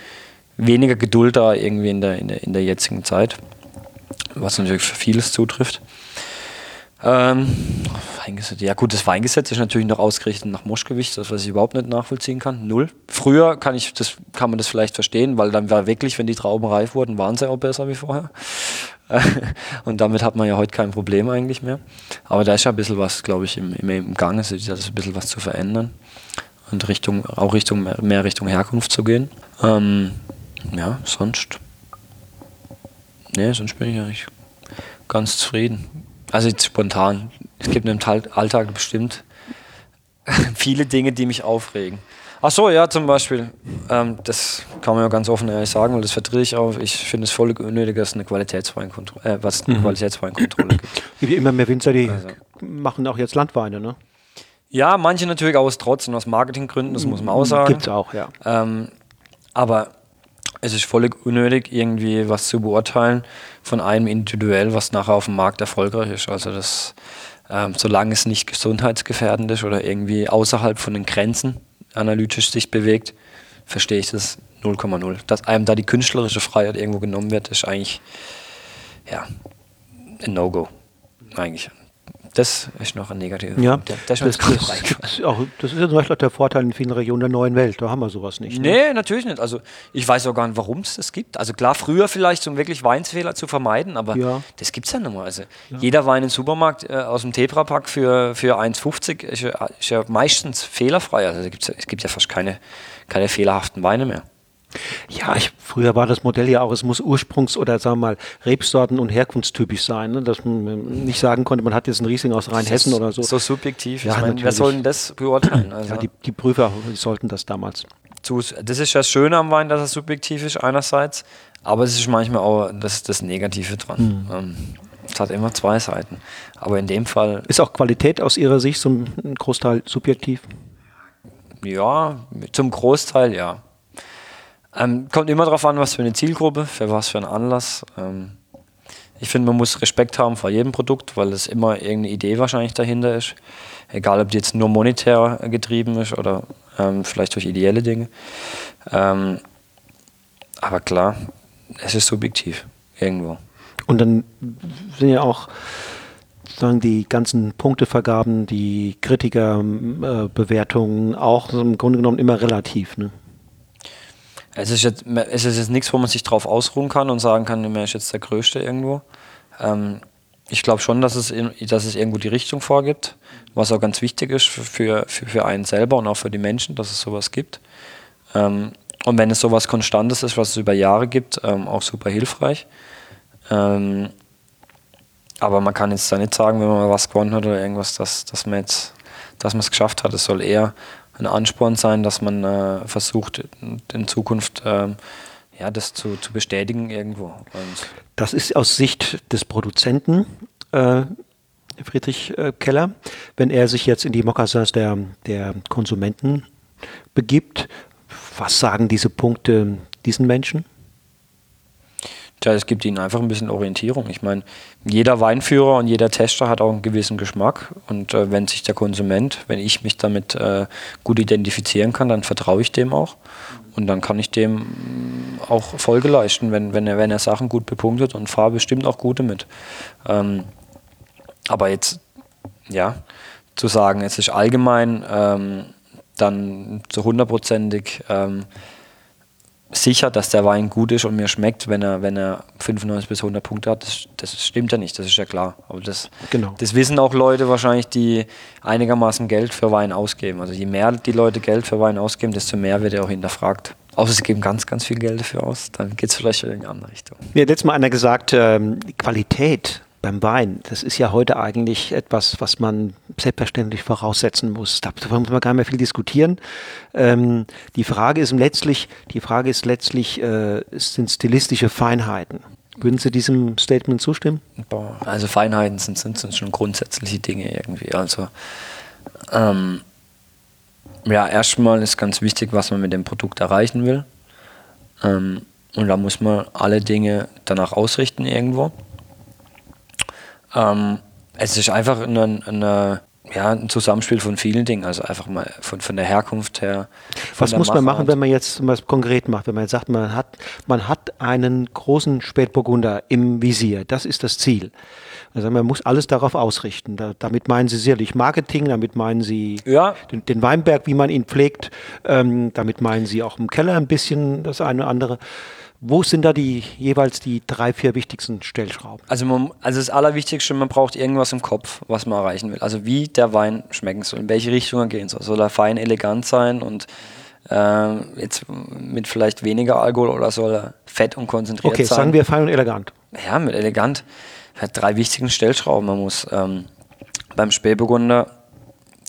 S2: weniger Geduld da irgendwie in der, in der, in der jetzigen Zeit, was natürlich für vieles zutrifft. Ähm, ja gut, das Weingesetz ist natürlich noch ausgerichtet nach Moschgewicht, das was ich überhaupt nicht nachvollziehen kann. Null. Früher kann ich das, kann man das vielleicht verstehen, weil dann war wirklich, wenn die Trauben reif wurden, waren sie auch besser wie vorher. (laughs) und damit hat man ja heute kein Problem eigentlich mehr. Aber da ist ja ein bisschen was, glaube ich, im, im, im Gang, ist ein bisschen was zu verändern und Richtung, auch Richtung, mehr Richtung Herkunft zu gehen. Ähm, ja, sonst. Nee, sonst bin ich eigentlich ganz zufrieden. Also jetzt spontan. Es gibt im Alltag bestimmt (laughs) viele Dinge, die mich aufregen. Ach so, ja, zum Beispiel. Ähm, das kann man ja ganz offen ehrlich sagen, weil das vertrete ich auch. Ich finde es völlig unnötig, dass es eine Qualitätsweinkontrolle, äh, was eine mhm. Qualitätsweinkontrolle gibt. (clears throat)
S1: Es gibt immer mehr Winzer, die also. machen auch jetzt Landweine, ne?
S2: Ja, manche natürlich aus Trotz und aus Marketinggründen, das muss man auch sagen.
S1: Gibt es auch, ja.
S2: Ähm, aber es ist völlig unnötig, irgendwie was zu beurteilen von einem individuell, was nachher auf dem Markt erfolgreich ist. Also das, ähm, solange es nicht gesundheitsgefährdend ist oder irgendwie außerhalb von den Grenzen analytisch sich bewegt, verstehe ich das 0,0. Dass einem da die künstlerische Freiheit irgendwo genommen wird, ist eigentlich ja, ein No-Go. Eigentlich. Das ist noch ein negativer
S1: ja, Punkt. Das, das, das, auch, das ist ja zum Beispiel auch der Vorteil in vielen Regionen der neuen Welt. Da haben wir sowas nicht.
S2: Ne? Nee, natürlich nicht. Also ich weiß auch gar nicht, warum es das gibt. Also klar, früher vielleicht, um wirklich Weinsfehler zu vermeiden, aber ja. das gibt es ja nicht mehr. Also ja. jeder Wein im Supermarkt äh, aus dem Tetra-Pack für, für 1,50 ist, ist, ja meistens fehlerfrei. Also es gibt ja fast keine, keine fehlerhaften Weine mehr.
S1: Ja, ich, früher war das Modell ja auch, es muss Ursprungs- oder sagen wir mal Rebsorten- und herkunftstypisch sein, ne? dass man nicht sagen konnte, man hat jetzt einen Riesling aus Rheinhessen oder so.
S2: So subjektiv. Ja, ich meine, wer soll denn das beurteilen?
S1: Also ja, die, die Prüfer sollten das damals.
S2: Das ist das Schöne am Wein, dass es subjektiv ist einerseits, aber es ist manchmal auch das, das Negative dran. Mhm. Es hat immer zwei Seiten. Aber in dem Fall.
S1: Ist auch Qualität aus Ihrer Sicht so ein Großteil subjektiv?
S2: Ja, zum Großteil ja. Ähm, kommt immer darauf an, was für eine Zielgruppe, für was für einen Anlass. Ähm, ich finde, man muss Respekt haben vor jedem Produkt, weil es immer irgendeine Idee wahrscheinlich dahinter ist. Egal, ob die jetzt nur monetär getrieben ist oder ähm, vielleicht durch ideelle Dinge. Ähm, aber klar, es ist subjektiv irgendwo.
S1: Und dann sind ja auch sagen die ganzen Punktevergaben, die Kritikerbewertungen äh, auch im Grunde genommen immer relativ. Ne?
S2: Es ist jetzt, es ist jetzt nichts, wo man sich drauf ausruhen kann und sagen kann, man ist jetzt der Größte irgendwo. Ähm, ich glaube schon, dass es, dass es irgendwo die Richtung vorgibt, was auch ganz wichtig ist für, für, für einen selber und auch für die Menschen, dass es sowas gibt. Ähm, und wenn es sowas Konstantes ist, was es über Jahre gibt, ähm, auch super hilfreich. Ähm, aber man kann jetzt da nicht sagen, wenn man was gewonnen hat oder irgendwas, dass, dass man es geschafft hat. Es soll eher ein Ansporn sein, dass man äh, versucht, in Zukunft ähm, ja, das zu, zu bestätigen irgendwo. Und
S1: das ist aus Sicht des Produzenten äh, Friedrich äh, Keller, wenn er sich jetzt in die Mokassins der, der Konsumenten begibt. Was sagen diese Punkte diesen Menschen?
S2: Tja, es gibt ihnen einfach ein bisschen Orientierung. Ich meine, jeder Weinführer und jeder Tester hat auch einen gewissen Geschmack. Und äh, wenn sich der Konsument, wenn ich mich damit äh, gut identifizieren kann, dann vertraue ich dem auch. Und dann kann ich dem mm, auch Folge leisten, wenn, wenn, er, wenn er Sachen gut bepunktet und fahre bestimmt auch gute mit. Ähm, aber jetzt, ja, zu sagen, es ist allgemein ähm, dann zu hundertprozentig ähm, sicher, dass der Wein gut ist und mir schmeckt, wenn er, wenn er 95 bis 100 Punkte hat. Das, das stimmt ja nicht, das ist ja klar. Aber das, genau. das wissen auch Leute wahrscheinlich, die einigermaßen Geld für Wein ausgeben. Also je mehr die Leute Geld für Wein ausgeben, desto mehr wird er auch hinterfragt. Außer sie geben ganz, ganz viel Geld dafür aus, dann geht es vielleicht in eine andere Richtung.
S1: Mir hat letztes Mal einer gesagt, ähm, Qualität beim Wein, das ist ja heute eigentlich etwas, was man selbstverständlich voraussetzen muss. Darüber muss man gar nicht mehr viel diskutieren. Ähm, die Frage ist letztlich, die Frage ist letztlich, äh, sind stilistische Feinheiten. Würden Sie diesem Statement zustimmen?
S2: Also Feinheiten sind, sind, sind, schon grundsätzliche Dinge irgendwie. Also ähm, ja, erstmal ist ganz wichtig, was man mit dem Produkt erreichen will. Ähm, und da muss man alle Dinge danach ausrichten irgendwo. Ähm, es ist einfach eine, eine, ja, ein Zusammenspiel von vielen Dingen, also einfach mal von, von der Herkunft her.
S1: Was muss man machen, wenn man jetzt was konkret macht, wenn man jetzt sagt, man hat, man hat einen großen Spätburgunder im Visier, das ist das Ziel. Also man muss alles darauf ausrichten. Da, damit meinen Sie sicherlich Marketing, damit meinen Sie ja. den, den, Weinberg, wie man ihn pflegt, ähm, damit meinen Sie auch im Keller ein bisschen das eine oder andere. Wo sind da die jeweils die drei, vier wichtigsten Stellschrauben?
S2: Also, man, also das Allerwichtigste, man braucht irgendwas im Kopf, was man erreichen will. Also wie der Wein schmecken soll, in welche Richtung er gehen soll. Soll er fein elegant sein und äh, jetzt mit vielleicht weniger Alkohol oder soll er fett und konzentriert
S1: okay,
S2: sein?
S1: Okay, sagen wir fein und elegant.
S2: Ja, mit elegant. Hat drei wichtigen Stellschrauben. Man muss ähm, beim Spätburgunder,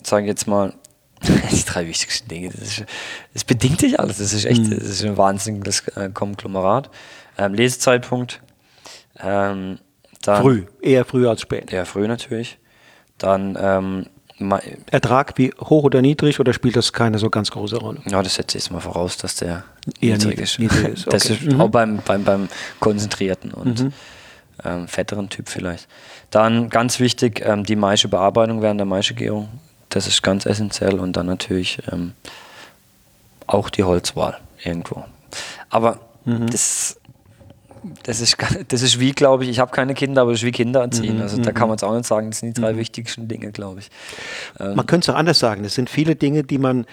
S2: sage ich jetzt mal, (laughs) die drei wichtigsten Dinge. Das, ist, das bedingt sich alles. Das ist echt, mhm. das ist ein wahnsinniges äh, Konglomerat. Ähm, Lesezeitpunkt. Ähm,
S1: dann, früh, eher früh als spät.
S2: Eher früh natürlich. Dann ähm,
S1: Ertrag wie hoch oder niedrig oder spielt das keine so ganz große Rolle?
S2: Ja, das setze ich jetzt mal voraus, dass der eher niedrig, ist. Niedrig (laughs) ist. Okay. Das ist mhm. auch beim, beim, beim konzentrierten und mhm. ähm, fetteren Typ vielleicht. Dann ganz wichtig, ähm, die Maische Bearbeitung während der Maischegärung das ist ganz essentiell und dann natürlich ähm, auch die Holzwahl irgendwo. Aber mhm. das, das, ist, das ist wie, glaube ich, ich habe keine Kinder, aber das ist wie Kinder erziehen. Mhm. Also da kann mhm. man es auch nicht sagen, das sind die drei mhm. wichtigsten Dinge, glaube ich.
S1: Ähm, man könnte es auch anders sagen. Das sind viele Dinge, die man,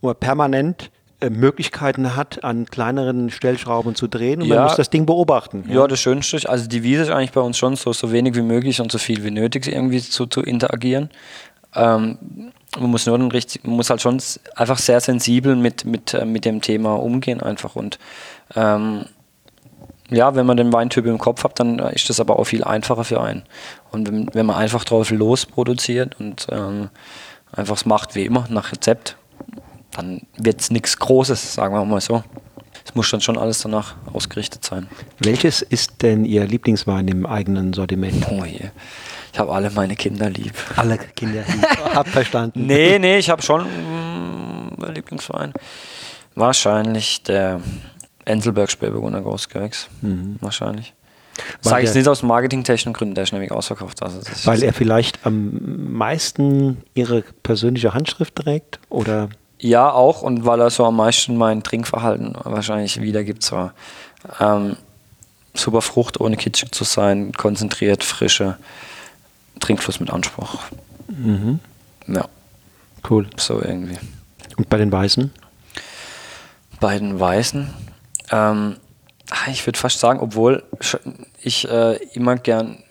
S1: man permanent äh, Möglichkeiten hat, an kleineren Stellschrauben zu drehen und ja, man muss das Ding beobachten.
S2: Ja. ja, das Schönste ist, also die Wiese ist eigentlich bei uns schon so, so wenig wie möglich und so viel wie nötig irgendwie zu, zu interagieren. Ähm, man muss nur richtig, man muss halt schon einfach sehr sensibel mit, mit, äh, mit dem Thema umgehen einfach und ähm, ja, wenn man den Weintyp im Kopf hat, dann ist das aber auch viel einfacher für einen. Und wenn, wenn man einfach drauf los produziert und ähm, einfach es macht wie immer nach Rezept, dann wird es nichts Großes, sagen wir mal so. Es muss dann schon alles danach ausgerichtet sein.
S1: Welches ist denn Ihr Lieblingswein im eigenen Sortiment?
S2: Oh je. Ich habe alle meine Kinder lieb.
S1: Alle Kinder lieb. (laughs) hab verstanden.
S2: Nee, nee, ich habe schon mm, Lieblingsverein. Wahrscheinlich der Enselberg Spätburgunder Großgewächs. Mhm. Wahrscheinlich. Sage ich nicht aus marketingtechnischen Gründen, der ist nämlich ausverkauft. Also
S1: weil er vielleicht am meisten ihre persönliche Handschrift trägt? Oder?
S2: Ja, auch und weil er so am meisten mein Trinkverhalten wahrscheinlich wiedergibt. So. Ähm, super Frucht, ohne kitschig zu sein, konzentriert, frische. Trinkfluss mit Anspruch. Mhm. Ja.
S1: Cool.
S2: So irgendwie.
S1: Und bei den Weißen?
S2: Bei den Weißen, ähm, ah, ich würde fast sagen, obwohl ich äh, immer gern,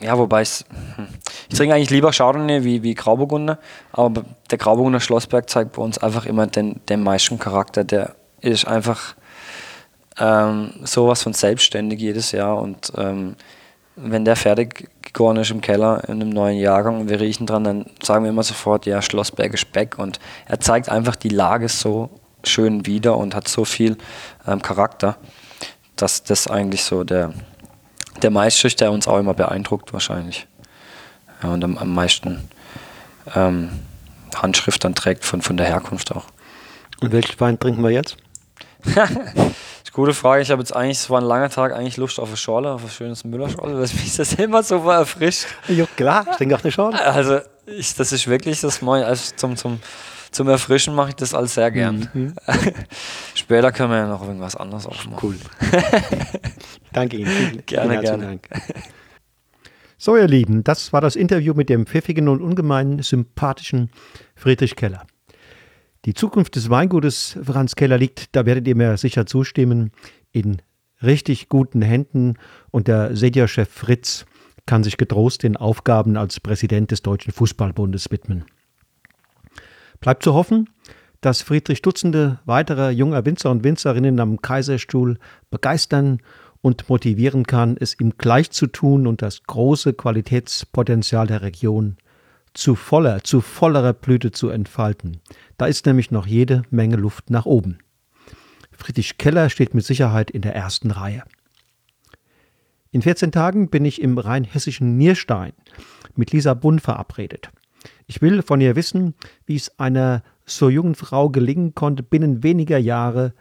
S2: ja, wobei ich, hm, ich trinke eigentlich lieber Chardonnay wie, wie Grauburgunder, aber der Grauburgunder Schlossberg zeigt bei uns einfach immer den, den meisten Charakter. Der ist einfach ähm, sowas von selbstständig jedes Jahr und ähm, wenn der fertig gegoren ist im Keller in einem neuen Jahrgang und wir riechen dran, dann sagen wir immer sofort, ja, Schlossberger Speck. Und er zeigt einfach die Lage so schön wieder und hat so viel ähm, Charakter, dass das eigentlich so der, der ist, der uns auch immer beeindruckt wahrscheinlich. ja, und am, am meisten ähm, Handschrift dann trägt von, von der Herkunft auch.
S1: Und welchen Wein trinken wir jetzt? (laughs)
S2: Gute Frage. Ich habe jetzt eigentlich, es war ein langer Tag, eigentlich Lust auf eine Schorle, auf ein schönes Müllerschorle, weil mich das immer so erfrischt.
S1: Ja, klar, ich trinke auch eine Schorle.
S2: Also, ich, das ist wirklich das Neue. Also zum, zum, zum Erfrischen mache ich das alles sehr gern. Mhm. (laughs) Später können wir ja noch irgendwas anderes aufmachen.
S1: Cool. (laughs) Danke Ihnen.
S2: Gerne, vielen gerne. Dank.
S1: So, ihr Lieben, das war das Interview mit dem pfiffigen und ungemein sympathischen Friedrich Keller. Die Zukunft des Weingutes Franz Keller liegt, da werdet ihr mir sicher zustimmen, in richtig guten Händen und der Seniorchef Fritz kann sich getrost den Aufgaben als Präsident des Deutschen Fußballbundes widmen. Bleibt zu hoffen, dass Friedrich Dutzende weiterer junger Winzer und Winzerinnen am Kaiserstuhl begeistern und motivieren kann, es ihm gleich zu tun und das große Qualitätspotenzial der Region zu voller, zu vollerer Blüte zu entfalten. Da ist nämlich noch jede Menge Luft nach oben. Friedrich Keller steht mit Sicherheit in der ersten Reihe. In 14 Tagen bin ich im rheinhessischen Nierstein mit Lisa Bund verabredet. Ich will von ihr wissen, wie es einer so jungen Frau gelingen konnte, binnen weniger Jahre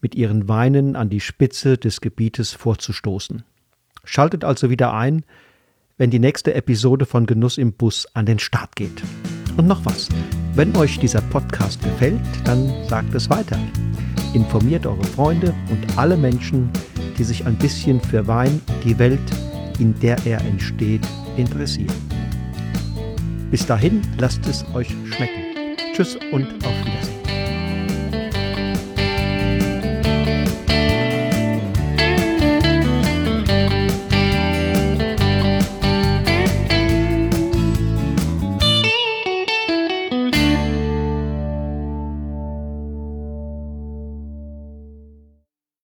S1: mit ihren Weinen an die Spitze des Gebietes vorzustoßen. Schaltet also wieder ein, wenn die nächste Episode von Genuss im Bus an den Start geht. Und noch was, wenn euch dieser Podcast gefällt, dann sagt es weiter. Informiert eure Freunde und alle Menschen, die sich ein bisschen für Wein, die Welt, in der er entsteht, interessieren. Bis dahin, lasst es euch schmecken. Tschüss und auf